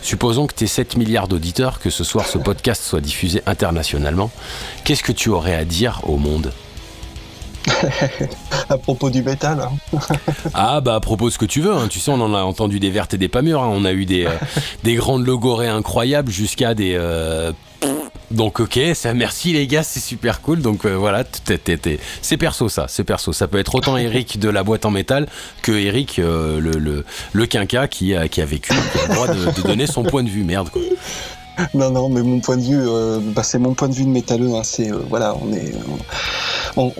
C: Supposons que tu 7 milliards d'auditeurs, que ce soir ce podcast soit diffusé internationalement, qu'est-ce que tu aurais à dire au monde?
D: À propos du métal, hein.
C: Ah bah à propos de ce que tu veux, hein. tu sais on en a entendu des vertes et des pas mûres, hein. on a eu des, euh, des grandes logorées incroyables jusqu'à des... euh, Donc ok, ça, merci les gars, c'est super cool. Donc euh, voilà, c'est perso ça, c'est perso. Ça peut être autant Eric de la boîte en métal que Eric euh, le, le, quinca qui a, qui a vécu, qui a le droit de, de donner son point de vue. Merde quoi.
D: Non, non, mais mon point de vue, euh, bah, c'est mon point de vue de métalleux. Hein, c'est euh, voilà, on est, on-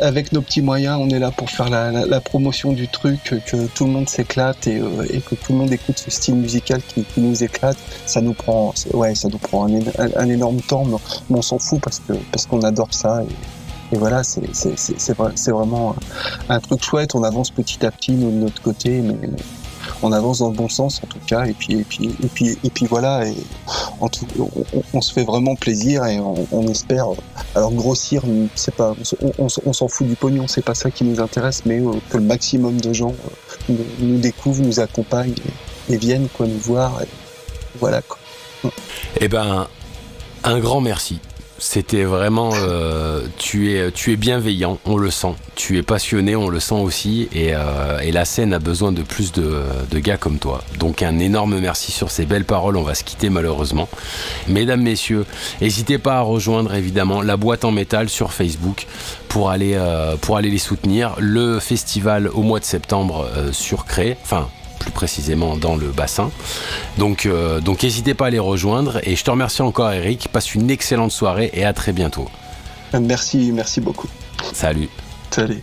D: avec, nos petits moyens, on est là pour faire la, promotion du truc, que tout le monde s'éclate et, euh, que tout le monde écoute ce style musical qui, nous éclate. Ça nous prend, ouais, ça nous prend un, éno- un- un énorme temps, mais, on s'en fout parce que parce qu'on adore ça. Et, voilà, c'est c'est- c'est- c'est vrai- c'est vraiment un truc chouette. On avance petit à petit de notre côté, mais on avance dans le bon sens en tout cas. Et puis et puis et puis et puis voilà. Et en tout, on, se fait vraiment plaisir et on, espère. Alors grossir, c'est pas, on, s'en fout du pognon, c'est pas ça qui nous intéresse, mais euh, que le maximum de gens euh, nous, découvrent, nous accompagnent et, viennent nous voir. Et voilà quoi.
C: Eh ben, un grand merci. C'était vraiment, euh, tu es, bienveillant, on le sent. Tu es passionné, on le sent aussi. Et, euh, la scène a besoin de plus de, gars comme toi. Donc un énorme merci sur ces belles paroles. On va se quitter malheureusement. Mesdames, messieurs, n'hésitez pas à rejoindre évidemment la boîte en métal sur Facebook pour aller, euh, pour aller les soutenir. Le festival au mois de septembre sur Cré, enfin plus précisément dans le bassin. Donc, euh, donc n'hésitez pas à les rejoindre. Et je te remercie encore, Eric. Passe une excellente soirée et à très bientôt.
D: Merci, merci beaucoup.
C: Salut.
D: Salut.